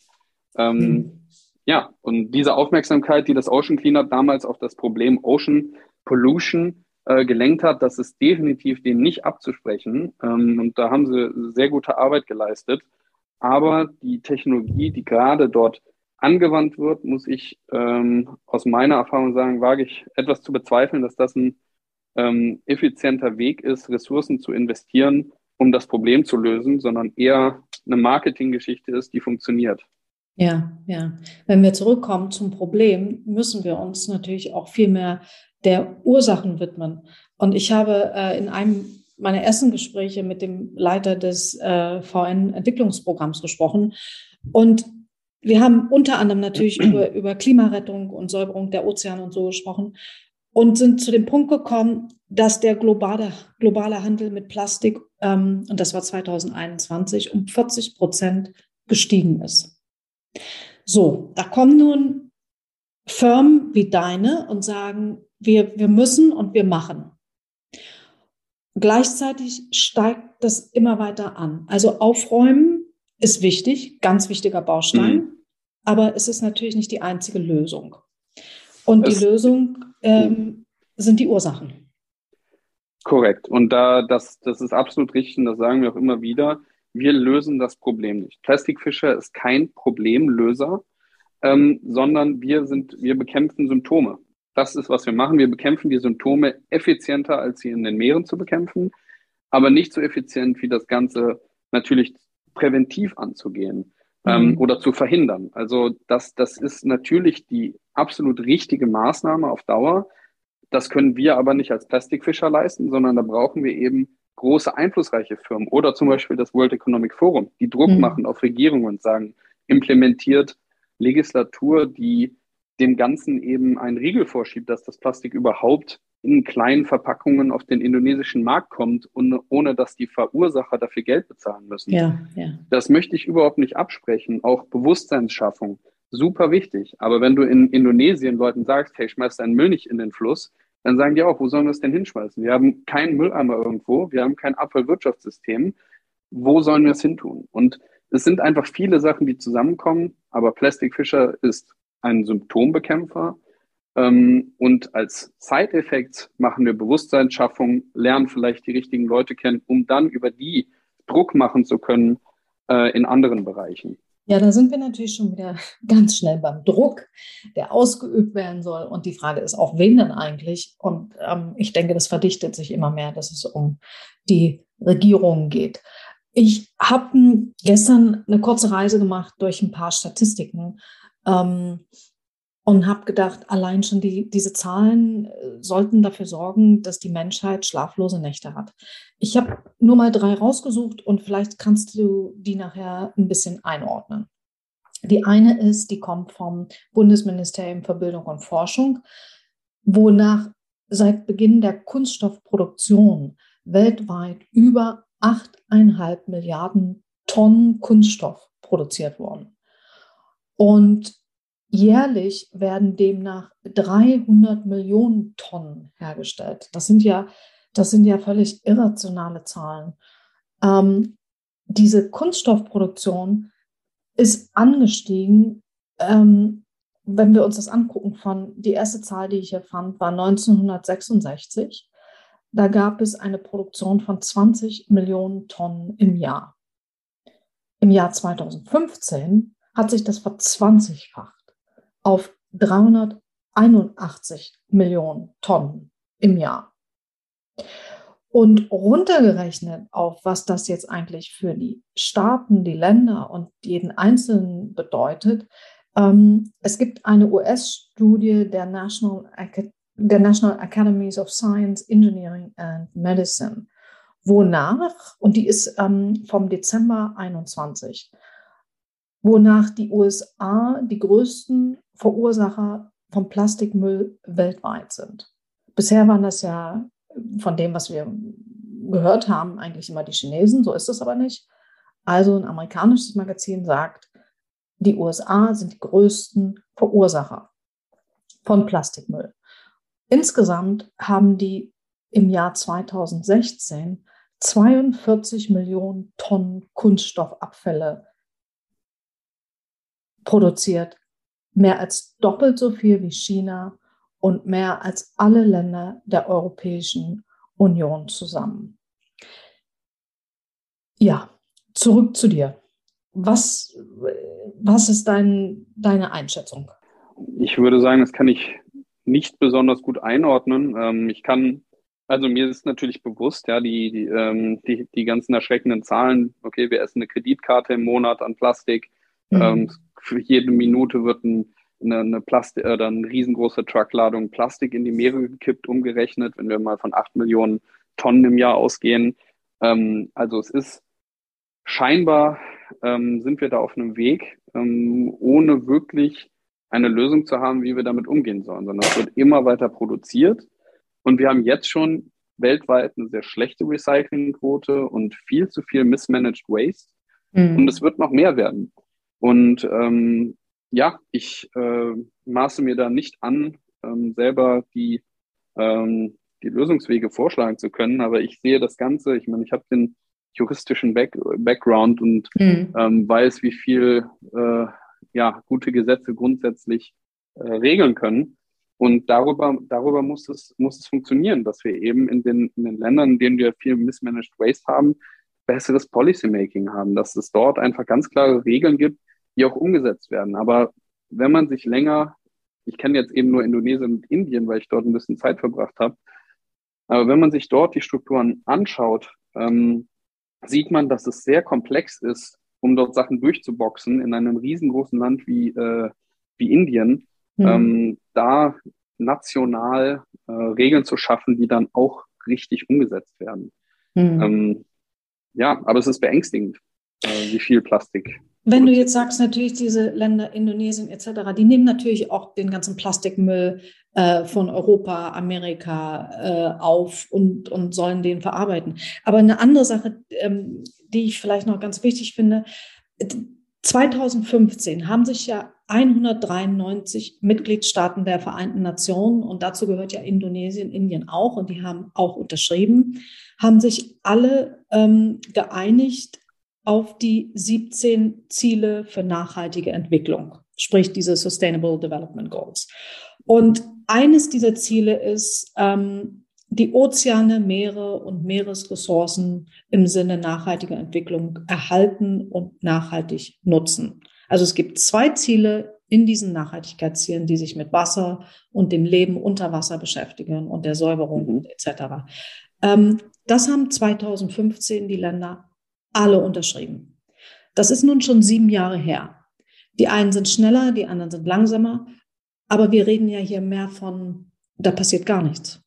Ähm, mhm. Ja, und diese Aufmerksamkeit, die das Ocean Cleanup damals auf das Problem Ocean Pollution äh, gelenkt hat, das ist definitiv dem nicht abzusprechen. Ähm, und da haben sie sehr gute Arbeit geleistet. Aber die Technologie, die gerade dort angewandt wird, muss ich ähm, aus meiner Erfahrung sagen, wage ich etwas zu bezweifeln, dass das ein ähm, effizienter Weg ist, Ressourcen zu investieren, um das Problem zu lösen, sondern eher eine Marketinggeschichte ist, die funktioniert. Ja, ja. Wenn wir zurückkommen zum Problem, müssen wir uns natürlich auch viel mehr der Ursachen widmen. Und ich habe äh, in einem meiner ersten Gespräche mit dem Leiter des äh, VN-Entwicklungsprogramms gesprochen. Und wir haben unter anderem natürlich über, (clears throat) über Klimarettung und Säuberung der Ozeane und so gesprochen und sind zu dem Punkt gekommen, dass der globale, globale Handel mit Plastik, ähm, und das war 2021, um 40 Prozent gestiegen ist. So, da kommen nun Firmen wie deine und sagen, wir, wir müssen und wir machen. Gleichzeitig steigt das immer weiter an. Also aufräumen ist wichtig, ganz wichtiger Baustein, mhm. aber es ist natürlich nicht die einzige Lösung. Und es, die Lösung ähm, sind die Ursachen. Korrekt. Und da das, das ist absolut richtig, und das sagen wir auch immer wieder wir lösen das Problem nicht. Plastikfischer ist kein Problemlöser, ähm, sondern wir sind, wir bekämpfen Symptome. Das ist, was wir machen. Wir bekämpfen die Symptome effizienter, als sie in den Meeren zu bekämpfen, aber nicht so effizient, wie das Ganze natürlich präventiv anzugehen ähm, mhm. oder zu verhindern. Also das, das ist natürlich die absolut richtige Maßnahme auf Dauer. Das können wir aber nicht als Plastikfischer leisten, sondern da brauchen wir eben große einflussreiche Firmen oder zum Beispiel das World Economic Forum, die Druck mhm. machen auf Regierungen und sagen, implementiert Legislatur, die dem Ganzen eben einen Riegel vorschiebt, dass das Plastik überhaupt in kleinen Verpackungen auf den indonesischen Markt kommt, und, ohne dass die Verursacher dafür Geld bezahlen müssen. Ja, ja. Das möchte ich überhaupt nicht absprechen. Auch Bewusstseinsschaffung, super wichtig. Aber wenn du in Indonesien Leuten sagst, hey, schmeiß deinen Müll nicht in den Fluss, dann sagen die auch, wo sollen wir es denn hinschmeißen? Wir haben keinen Mülleimer irgendwo, wir haben kein Abfallwirtschaftssystem. Wo sollen wir es hintun? Und es sind einfach viele Sachen, die zusammenkommen, aber Plastic Fisher ist ein Symptombekämpfer. Ähm, und als Side-Effekt machen wir Bewusstseinsschaffung, lernen vielleicht die richtigen Leute kennen, um dann über die Druck machen zu können äh, in anderen Bereichen. Ja, da sind wir natürlich schon wieder (laughs) ganz schnell beim Druck, der ausgeübt werden soll. Und die Frage ist auch, wen denn eigentlich? Und ähm, ich denke, das verdichtet sich immer mehr, dass es um die Regierungen geht. Ich habe gestern eine kurze Reise gemacht durch ein paar Statistiken ähm, und habe gedacht, allein schon die, diese Zahlen äh, sollten dafür sorgen, dass die Menschheit schlaflose Nächte hat. Ich habe nur mal drei rausgesucht und vielleicht kannst du die nachher ein bisschen einordnen. Die eine ist, die kommt vom Bundesministerium für Bildung und Forschung, wonach seit Beginn der Kunststoffproduktion weltweit über 8,5 Milliarden Tonnen Kunststoff produziert worden. Und jährlich werden demnach 300 Millionen Tonnen hergestellt. Das sind ja, das sind ja völlig irrationale Zahlen. Ähm, diese Kunststoffproduktion ist angestiegen. Ähm, wenn wir uns das angucken, von die erste Zahl, die ich hier fand, war 1966. Da gab es eine Produktion von 20 Millionen Tonnen im Jahr. Im Jahr 2015 hat sich das verzwanzigfacht auf 381 Millionen Tonnen im Jahr. Und runtergerechnet auf, was das jetzt eigentlich für die Staaten, die Länder und jeden Einzelnen bedeutet, ähm, es gibt eine US-Studie der National der National Academies of Science, Engineering and Medicine, wonach, und die ist ähm, vom Dezember 21, wonach die USA die größten Verursacher von Plastikmüll weltweit sind. Bisher waren das ja von dem, was wir gehört haben, eigentlich immer die Chinesen, so ist es aber nicht. Also ein amerikanisches Magazin sagt, die USA sind die größten Verursacher von Plastikmüll. Insgesamt haben die im Jahr 2016 42 Millionen Tonnen Kunststoffabfälle produziert, mehr als doppelt so viel wie China und mehr als alle Länder der Europäischen Union zusammen. Ja, zurück zu dir. Was, was ist dein, deine Einschätzung? Ich würde sagen, das kann ich nicht besonders gut einordnen. Ähm, ich kann, also mir ist natürlich bewusst, ja, die, die, ähm, die, die ganzen erschreckenden Zahlen, okay, wir essen eine Kreditkarte im Monat an Plastik, mhm. ähm, für jede Minute wird ein, eine, eine Plastik oder eine riesengroße Truckladung Plastik in die Meere gekippt, umgerechnet, wenn wir mal von acht Millionen Tonnen im Jahr ausgehen. Ähm, also es ist scheinbar ähm, sind wir da auf einem Weg, ähm, ohne wirklich eine Lösung zu haben, wie wir damit umgehen sollen, sondern es wird immer weiter produziert. Und wir haben jetzt schon weltweit eine sehr schlechte Recyclingquote und viel zu viel mismanaged Waste. Mhm. Und es wird noch mehr werden. Und ähm, ja, ich äh, maße mir da nicht an, ähm, selber die, ähm, die Lösungswege vorschlagen zu können, aber ich sehe das Ganze, ich meine, ich habe den juristischen Back Background und mhm. ähm, weiß, wie viel äh, ja, gute Gesetze grundsätzlich äh, regeln können. Und darüber, darüber muss es, muss es funktionieren, dass wir eben in den, in den Ländern, in denen wir viel mismanaged waste haben, besseres Policymaking haben, dass es dort einfach ganz klare Regeln gibt, die auch umgesetzt werden. Aber wenn man sich länger, ich kenne jetzt eben nur Indonesien und Indien, weil ich dort ein bisschen Zeit verbracht habe, aber wenn man sich dort die Strukturen anschaut, ähm, sieht man, dass es sehr komplex ist, um dort Sachen durchzuboxen in einem riesengroßen Land wie, äh, wie Indien, mhm. ähm, da national äh, Regeln zu schaffen, die dann auch richtig umgesetzt werden. Mhm. Ähm, ja, aber es ist beängstigend, äh, wie viel Plastik. Wenn du jetzt sagst, natürlich diese Länder, Indonesien etc., die nehmen natürlich auch den ganzen Plastikmüll äh, von Europa, Amerika äh, auf und, und sollen den verarbeiten. Aber eine andere Sache, ähm, die ich vielleicht noch ganz wichtig finde, 2015 haben sich ja 193 Mitgliedstaaten der Vereinten Nationen, und dazu gehört ja Indonesien, Indien auch, und die haben auch unterschrieben, haben sich alle ähm, geeinigt auf die 17 Ziele für nachhaltige Entwicklung, sprich diese Sustainable Development Goals. Und eines dieser Ziele ist, ähm, die Ozeane, Meere und Meeresressourcen im Sinne nachhaltiger Entwicklung erhalten und nachhaltig nutzen. Also es gibt zwei Ziele in diesen Nachhaltigkeitszielen, die sich mit Wasser und dem Leben unter Wasser beschäftigen und der Säuberung mhm. etc. Ähm, das haben 2015 die Länder alle unterschrieben. Das ist nun schon sieben Jahre her. Die einen sind schneller, die anderen sind langsamer, aber wir reden ja hier mehr von, da passiert gar nichts.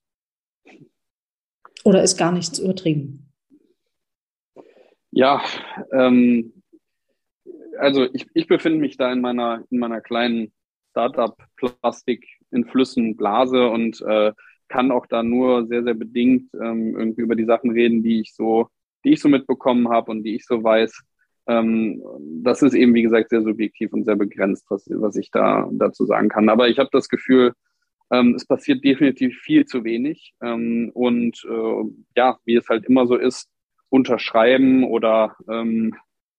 Oder ist gar nichts übertrieben? Ja, ähm, also ich, ich befinde mich da in meiner, in meiner kleinen Startup-Plastik in Flüssen Blase und äh, kann auch da nur sehr, sehr bedingt ähm, irgendwie über die Sachen reden, die ich so, die ich so mitbekommen habe und die ich so weiß. Ähm, das ist eben, wie gesagt, sehr subjektiv und sehr begrenzt, was, was ich da dazu sagen kann. Aber ich habe das Gefühl, ähm, es passiert definitiv viel zu wenig. Ähm, und äh, ja, wie es halt immer so ist, unterschreiben oder ähm,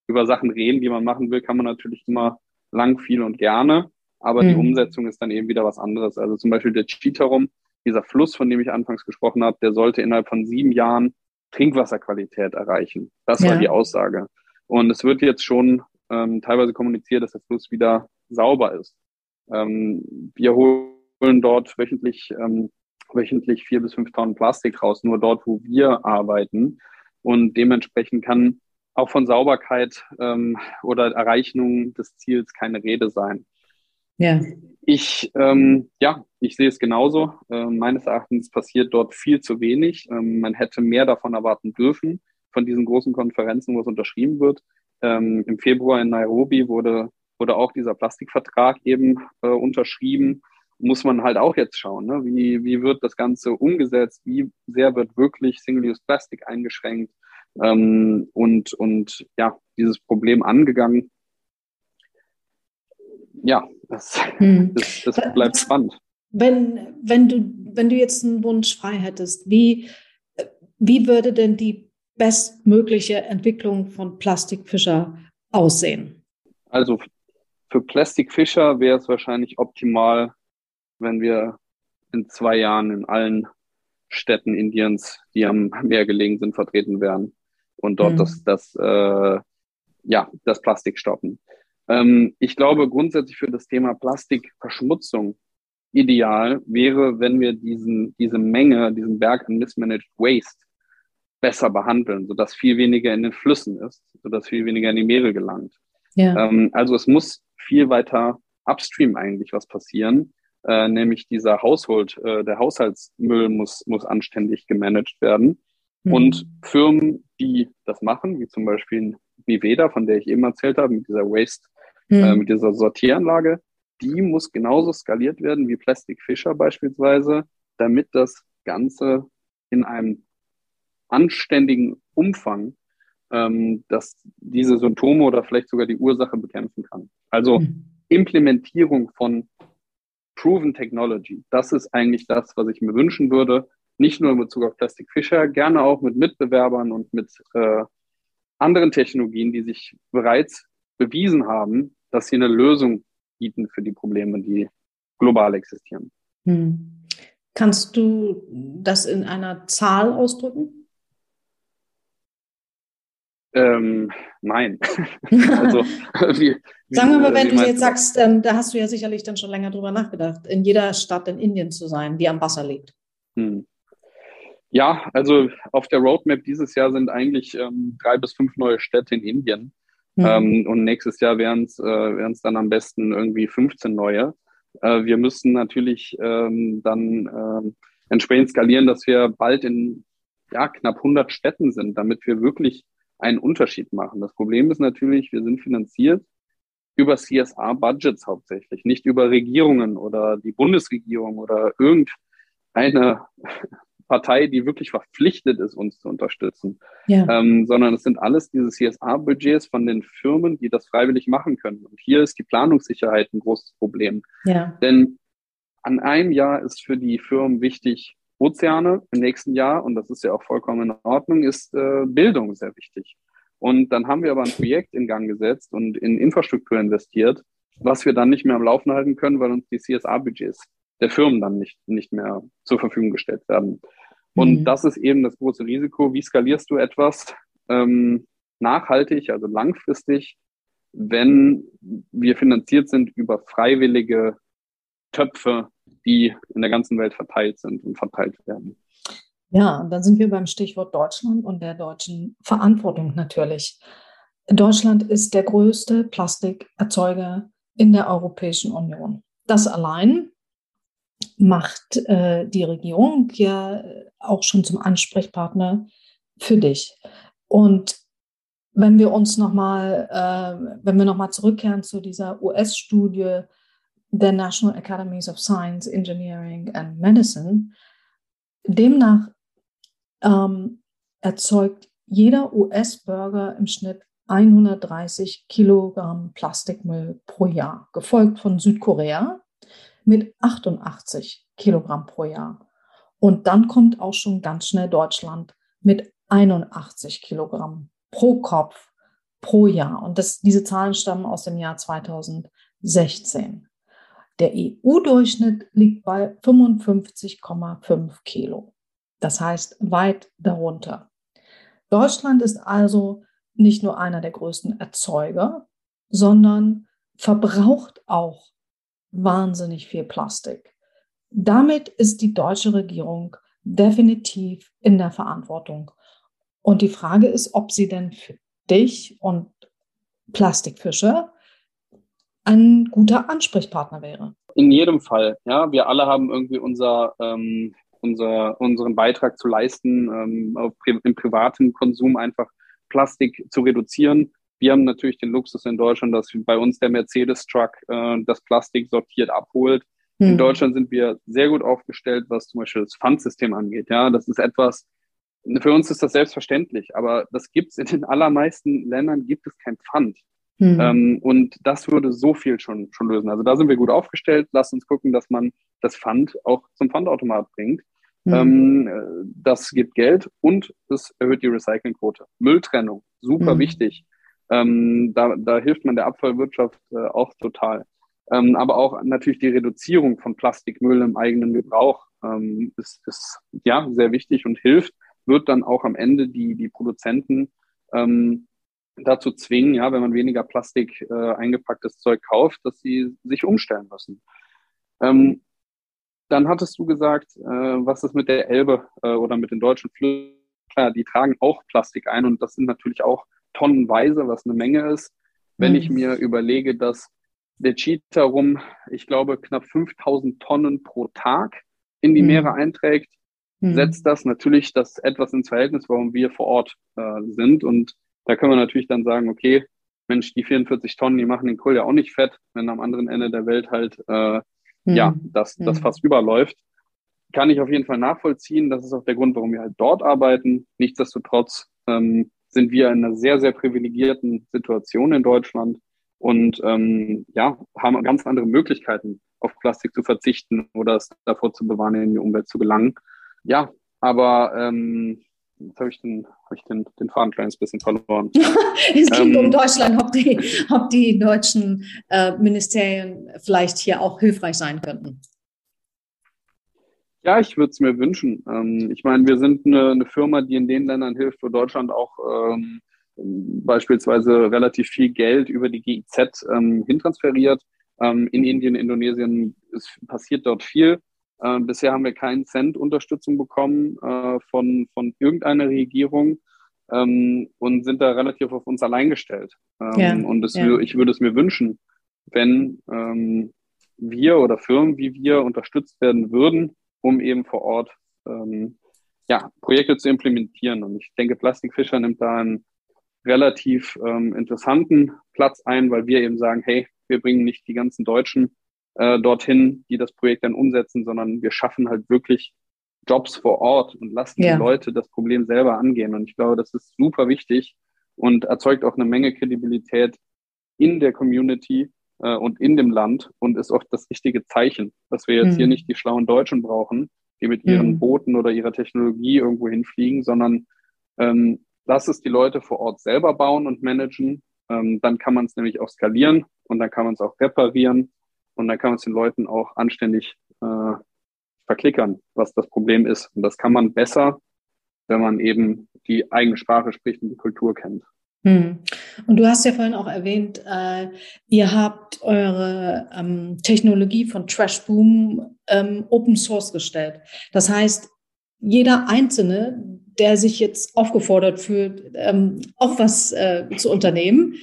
über Sachen reden, die man machen will, kann man natürlich immer lang, viel und gerne. Aber mhm. die Umsetzung ist dann eben wieder was anderes. Also zum Beispiel der Cheaterum, dieser Fluss, von dem ich anfangs gesprochen habe, der sollte innerhalb von sieben Jahren Trinkwasserqualität erreichen. Das ja. war die Aussage. Und es wird jetzt schon ähm, teilweise kommuniziert, dass der Fluss wieder sauber ist. Ähm, wir holen dort wöchentlich, ähm, wöchentlich vier bis fünf Tonnen Plastik raus, nur dort, wo wir arbeiten. Und dementsprechend kann auch von Sauberkeit ähm, oder Erreichung des Ziels keine Rede sein. Ja. Ich, ähm, ja, ich sehe es genauso. Äh, meines Erachtens passiert dort viel zu wenig. Ähm, man hätte mehr davon erwarten dürfen, von diesen großen Konferenzen, wo es unterschrieben wird. Ähm, Im Februar in Nairobi wurde, wurde auch dieser Plastikvertrag eben äh, unterschrieben. Muss man halt auch jetzt schauen, ne? wie, wie wird das Ganze umgesetzt, wie sehr wird wirklich Single-Use Plastic eingeschränkt ähm, und, und ja, dieses Problem angegangen. Ja, das, hm. das, das bleibt spannend. Wenn, wenn, du, wenn du jetzt einen Wunsch frei hättest, wie, wie würde denn die bestmögliche Entwicklung von Plastikfischer aussehen? Also für Plastikfischer wäre es wahrscheinlich optimal, wenn wir in zwei Jahren in allen Städten Indiens, die am Meer gelegen sind, vertreten wären und dort mhm. das, das, äh, ja, das Plastik stoppen. Ähm, ich glaube grundsätzlich für das Thema Plastikverschmutzung ideal wäre, wenn wir diesen, diese Menge, diesen Berg an Mismanaged Waste besser behandeln, sodass viel weniger in den Flüssen ist, sodass viel weniger in die Meere gelangt. Ja. Ähm, also es muss viel weiter upstream eigentlich was passieren, äh, nämlich dieser Haushalt, äh, der Haushaltsmüll muss, muss anständig gemanagt werden. Mhm. Und Firmen, die das machen, wie zum Beispiel Viveda, von der ich eben erzählt habe, mit dieser Waste, mhm. äh, mit dieser Sortieranlage, die muss genauso skaliert werden wie Plastic Fisher beispielsweise, damit das Ganze in einem anständigen Umfang ähm, dass diese Symptome oder vielleicht sogar die Ursache bekämpfen kann. Also mhm. Implementierung von Proven Technology, das ist eigentlich das, was ich mir wünschen würde, nicht nur in Bezug auf Plastic Fisher, gerne auch mit Mitbewerbern und mit äh, anderen Technologien, die sich bereits bewiesen haben, dass sie eine Lösung bieten für die Probleme, die global existieren. Hm. Kannst du das in einer Zahl ausdrücken? Ähm, nein. (laughs) also, wie, Sagen wir mal, wenn du jetzt sagst, ähm, da hast du ja sicherlich dann schon länger drüber nachgedacht, in jeder Stadt in Indien zu sein, die am Wasser liegt. Hm. Ja, also auf der Roadmap dieses Jahr sind eigentlich ähm, drei bis fünf neue Städte in Indien. Mhm. Ähm, und nächstes Jahr wären es äh, dann am besten irgendwie 15 neue. Äh, wir müssen natürlich ähm, dann äh, entsprechend skalieren, dass wir bald in ja, knapp 100 Städten sind, damit wir wirklich einen Unterschied machen. Das Problem ist natürlich, wir sind finanziert über CSR-Budgets hauptsächlich, nicht über Regierungen oder die Bundesregierung oder irgendeine Partei, die wirklich verpflichtet ist, uns zu unterstützen, ja. ähm, sondern es sind alles diese CSA-Budgets von den Firmen, die das freiwillig machen können. Und hier ist die Planungssicherheit ein großes Problem. Ja. Denn an einem Jahr ist für die Firmen wichtig, Ozeane im nächsten Jahr, und das ist ja auch vollkommen in Ordnung, ist äh, Bildung sehr wichtig. Und dann haben wir aber ein Projekt in Gang gesetzt und in Infrastruktur investiert, was wir dann nicht mehr am Laufen halten können, weil uns die CSA-Budgets der Firmen dann nicht, nicht mehr zur Verfügung gestellt werden. Und mhm. das ist eben das große Risiko. Wie skalierst du etwas ähm, nachhaltig, also langfristig, wenn wir finanziert sind über freiwillige Töpfe, die in der ganzen Welt verteilt sind und verteilt werden? Ja, dann sind wir beim Stichwort Deutschland und der deutschen Verantwortung natürlich. Deutschland ist der größte Plastikerzeuger in der Europäischen Union. Das allein macht äh, die Regierung ja auch schon zum Ansprechpartner für dich. Und wenn wir uns nochmal, äh, wenn wir nochmal zurückkehren zu dieser US-Studie der National Academies of Science, Engineering and Medicine, demnach ähm, erzeugt jeder US-Bürger im Schnitt 130 Kilogramm Plastikmüll pro Jahr, gefolgt von Südkorea mit 88 Kilogramm pro Jahr. Und dann kommt auch schon ganz schnell Deutschland mit 81 Kilogramm pro Kopf pro Jahr. Und das, diese Zahlen stammen aus dem Jahr 2016. Der EU-Durchschnitt liegt bei 55,5 Kilo. Das heißt weit darunter. Deutschland ist also nicht nur einer der größten Erzeuger, sondern verbraucht auch wahnsinnig viel Plastik. Damit ist die deutsche Regierung definitiv in der Verantwortung. Und die Frage ist, ob sie denn für dich und Plastikfische ein guter Ansprechpartner wäre. In jedem Fall, ja. Wir alle haben irgendwie unser, ähm, unser, unseren Beitrag zu leisten, ähm, im privaten Konsum einfach Plastik zu reduzieren. Wir haben natürlich den Luxus in Deutschland, dass bei uns der Mercedes-Truck äh, das Plastik sortiert abholt. Mhm. In hm. Deutschland sind wir sehr gut aufgestellt, was zum Beispiel das Pfandsystem angeht. Ja, das ist etwas, für uns ist das selbstverständlich, aber das gibt es in den allermeisten Ländern gibt es kein Pfand. Mhm. Ähm, und das würde so viel schon, schon lösen. Also da sind wir gut aufgestellt. Lasst uns gucken, dass man das Pfand auch zum Pfandautomat bringt. Mhm. Ähm, das gibt Geld und es erhöht die Recyclingquote. Mülltrennung, super mhm. wichtig. Ähm, da, da hilft man der Abfallwirtschaft äh, auch total. Ähm, aber auch natürlich die Reduzierung von Plastikmüll im eigenen Gebrauch ähm, ist, ist ja sehr wichtig und hilft, wird dann auch am Ende die, die Produzenten ähm, dazu zwingen, ja, wenn man weniger Plastik äh, eingepacktes Zeug kauft, dass sie sich umstellen müssen. Ähm, dann hattest du gesagt, äh, was ist mit der Elbe äh, oder mit den deutschen Flüssen? Klar, die tragen auch Plastik ein und das sind natürlich auch tonnenweise, was eine Menge ist. Wenn mhm. ich mir überlege, dass der Cheetah rum, ich glaube, knapp 5000 Tonnen pro Tag in die mhm. Meere einträgt, mhm. setzt das natürlich das etwas ins Verhältnis, warum wir vor Ort äh, sind. Und da können wir natürlich dann sagen, okay, Mensch, die 44 Tonnen, die machen den Kohl ja auch nicht fett, wenn am anderen Ende der Welt halt, äh, ja, mhm. das, das mhm. fast überläuft. Kann ich auf jeden Fall nachvollziehen. Das ist auch der Grund, warum wir halt dort arbeiten. Nichtsdestotrotz ähm, sind wir in einer sehr, sehr privilegierten Situation in Deutschland und ähm, ja, haben ganz andere Möglichkeiten, auf Plastik zu verzichten oder es davor zu bewahren, in die Umwelt zu gelangen. Ja, aber ähm, jetzt habe ich, den, hab ich den, den Faden ein kleines bisschen verloren. (laughs) es ging ähm, um Deutschland, ob die, ob die deutschen äh, Ministerien vielleicht hier auch hilfreich sein könnten. Ja, ich würde es mir wünschen. Ähm, ich meine, wir sind eine, eine, Firma, die in den Ländern hilft, wo Deutschland auch ähm, beispielsweise relativ viel Geld über die GIZ ähm, hintransferiert. Ähm, in Indien, Indonesien es passiert dort viel. Äh, bisher haben wir keinen Cent Unterstützung bekommen äh, von, von irgendeiner Regierung ähm, und sind da relativ auf uns allein gestellt. Ähm, ja, und das, ja. ich würde es mir wünschen, wenn ähm, wir oder Firmen wie wir unterstützt werden würden, um eben vor Ort ähm, ja, Projekte zu implementieren. Und ich denke, Plastikfischer nimmt da einen relativ ähm, interessanten Platz ein, weil wir eben sagen, hey, wir bringen nicht die ganzen Deutschen äh, dorthin, die das Projekt dann umsetzen, sondern wir schaffen halt wirklich Jobs vor Ort und lassen ja. die Leute das Problem selber angehen. Und ich glaube, das ist super wichtig und erzeugt auch eine Menge Kredibilität in der Community äh, und in dem Land und ist auch das richtige Zeichen, dass wir jetzt mhm. hier nicht die schlauen Deutschen brauchen, die mit ihren mhm. Booten oder ihrer Technologie irgendwo hinfliegen, sondern ähm, lass es die Leute vor Ort selber bauen und managen. Ähm, dann kann man es nämlich auch skalieren und dann kann man es auch reparieren und dann kann man es den Leuten auch anständig äh, verklickern, was das Problem ist. Und das kann man besser, wenn man eben die eigene Sprache spricht und die Kultur kennt. Hm. Und du hast ja vorhin auch erwähnt, äh, ihr habt eure ähm, Technologie von Trashboom ähm, Open Source gestellt. Das heißt, jeder Einzelne, der sich jetzt aufgefordert fühlt, ähm, auch was äh, zu unternehmen,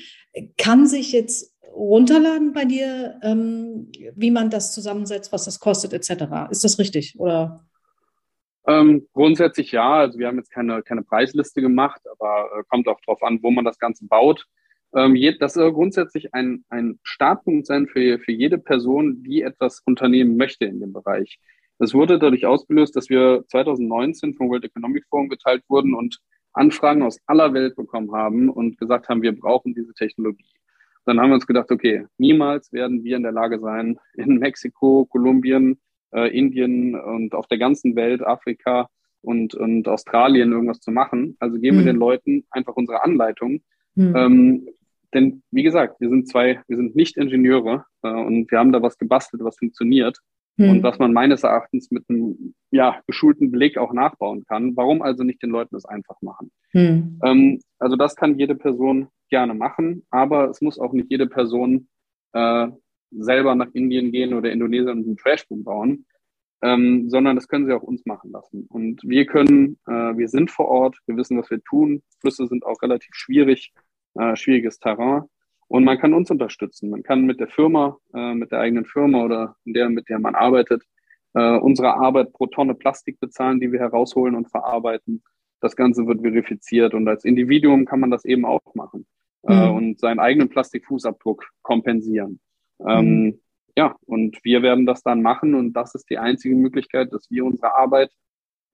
kann sich jetzt runterladen bei dir, ähm, wie man das zusammensetzt, was das kostet, etc. Ist das richtig? Oder? Ähm, grundsätzlich ja. Also wir haben jetzt keine, keine Preisliste gemacht, aber äh, kommt auch darauf an, wo man das Ganze baut. Ähm, je, das soll grundsätzlich ein, ein Startpunkt sein für, für jede Person, die etwas unternehmen möchte in dem Bereich. Das wurde dadurch ausgelöst, dass wir 2019 vom World Economic Forum geteilt wurden und Anfragen aus aller Welt bekommen haben und gesagt haben, wir brauchen diese Technologie. Dann haben wir uns gedacht, okay, niemals werden wir in der Lage sein, in Mexiko, Kolumbien, äh, Indien und auf der ganzen Welt, Afrika und, und Australien irgendwas zu machen. Also geben mhm. wir den Leuten einfach unsere Anleitung. Mhm. Ähm, denn wie gesagt, wir sind zwei, wir sind nicht Ingenieure äh, und wir haben da was gebastelt, was funktioniert mhm. und was man meines Erachtens mit einem ja, geschulten Blick auch nachbauen kann. Warum also nicht den Leuten das einfach machen? Mhm. Ähm, also das kann jede Person gerne machen, aber es muss auch nicht jede Person äh, selber nach Indien gehen oder Indonesien und einen Trashboom bauen, ähm, sondern das können sie auch uns machen lassen. Und wir können, äh, wir sind vor Ort, wir wissen, was wir tun. Flüsse sind auch relativ schwierig, äh, schwieriges Terrain. Und man kann uns unterstützen. Man kann mit der Firma, äh, mit der eigenen Firma oder der, mit der man arbeitet, äh, unsere Arbeit pro Tonne Plastik bezahlen, die wir herausholen und verarbeiten. Das Ganze wird verifiziert und als Individuum kann man das eben auch machen äh, mhm. und seinen eigenen Plastikfußabdruck kompensieren. Ähm, mhm. Ja, und wir werden das dann machen und das ist die einzige Möglichkeit, dass wir unsere Arbeit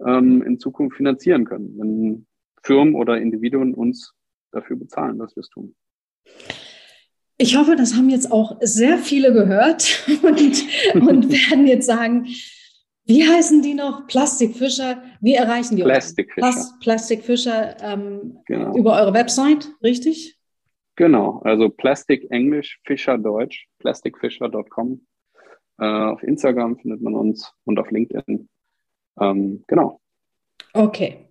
ähm, in Zukunft finanzieren können, wenn Firmen oder Individuen uns dafür bezahlen, dass wir es tun. Ich hoffe, das haben jetzt auch sehr viele gehört (laughs) und, und (laughs) werden jetzt sagen, wie heißen die noch? Plastikfischer. Wie erreichen die Plastikfischer. Plastikfischer ähm, genau. über eure Website, richtig? Genau, also Plastik Englisch, Fischer Deutsch, plasticfischer.com. Äh, auf Instagram findet man uns und auf LinkedIn. Ähm, genau. Okay,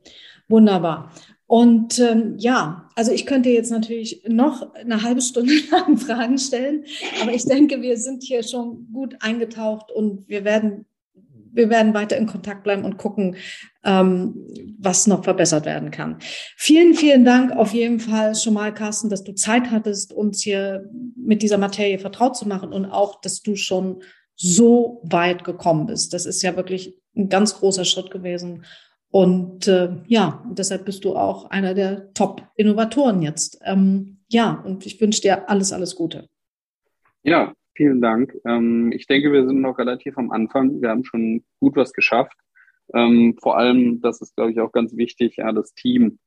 wunderbar. Und ähm, ja, also ich könnte jetzt natürlich noch eine halbe Stunde (laughs) lang Fragen stellen, aber ich denke, wir sind hier schon gut eingetaucht und wir werden wir werden weiter in Kontakt bleiben und gucken, ähm, was noch verbessert werden kann. Vielen, vielen Dank auf jeden Fall schon mal, Carsten, dass du Zeit hattest, uns hier mit dieser Materie vertraut zu machen und auch, dass du schon so weit gekommen bist. Das ist ja wirklich ein ganz großer Schritt gewesen. Und äh, ja, deshalb bist du auch einer der Top-Innovatoren jetzt. Ähm, ja, und ich wünsche dir alles, alles Gute. Ja, Vielen Dank. Ähm, ich denke, wir sind noch relativ am Anfang. Wir haben schon gut was geschafft. Ähm, vor allem, das ist, glaube ich, auch ganz wichtig, ja, das Team.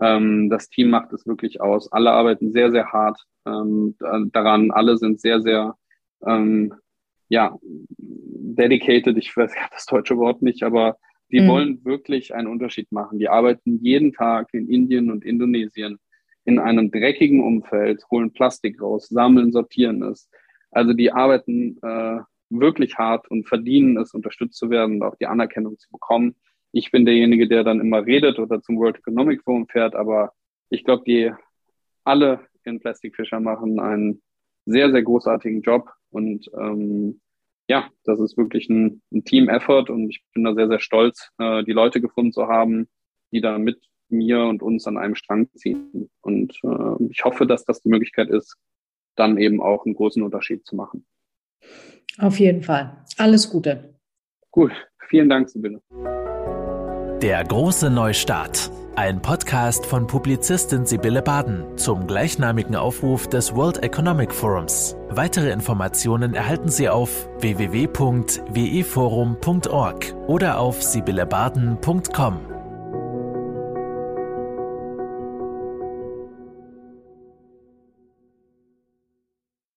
Ähm, das Team macht es wirklich aus. Alle arbeiten sehr, sehr hart ähm, daran. Alle sind sehr, sehr, ähm, ja, dedicated. Ich weiß (laughs) das deutsche Wort nicht, aber die mhm. wollen wirklich einen Unterschied machen. Die arbeiten jeden Tag in Indien und Indonesien in einem dreckigen Umfeld, holen Plastik raus, sammeln, sortieren es also die arbeiten äh, wirklich hart und verdienen es, unterstützt zu werden und auch die Anerkennung zu bekommen. Ich bin derjenige, der dann immer redet oder zum World Economic Forum fährt, aber ich glaube, die alle in Plastic Fisher machen einen sehr, sehr großartigen Job und ähm, ja, das ist wirklich ein, ein Team-Effort und ich bin da sehr, sehr stolz, äh, die Leute gefunden zu haben, die da mit mir und uns an einem Strang ziehen. Und äh, ich hoffe, dass das die Möglichkeit ist, dann eben auch einen großen Unterschied zu machen. Auf jeden Fall. Alles Gute. Gut. Vielen Dank, Sibylle. Der große Neustart. Ein Podcast von Publizistin Sibylle Baden zum gleichnamigen Aufruf des World Economic Forums. Weitere Informationen erhalten Sie auf www.weforum.org oder auf sibyllebaden.com.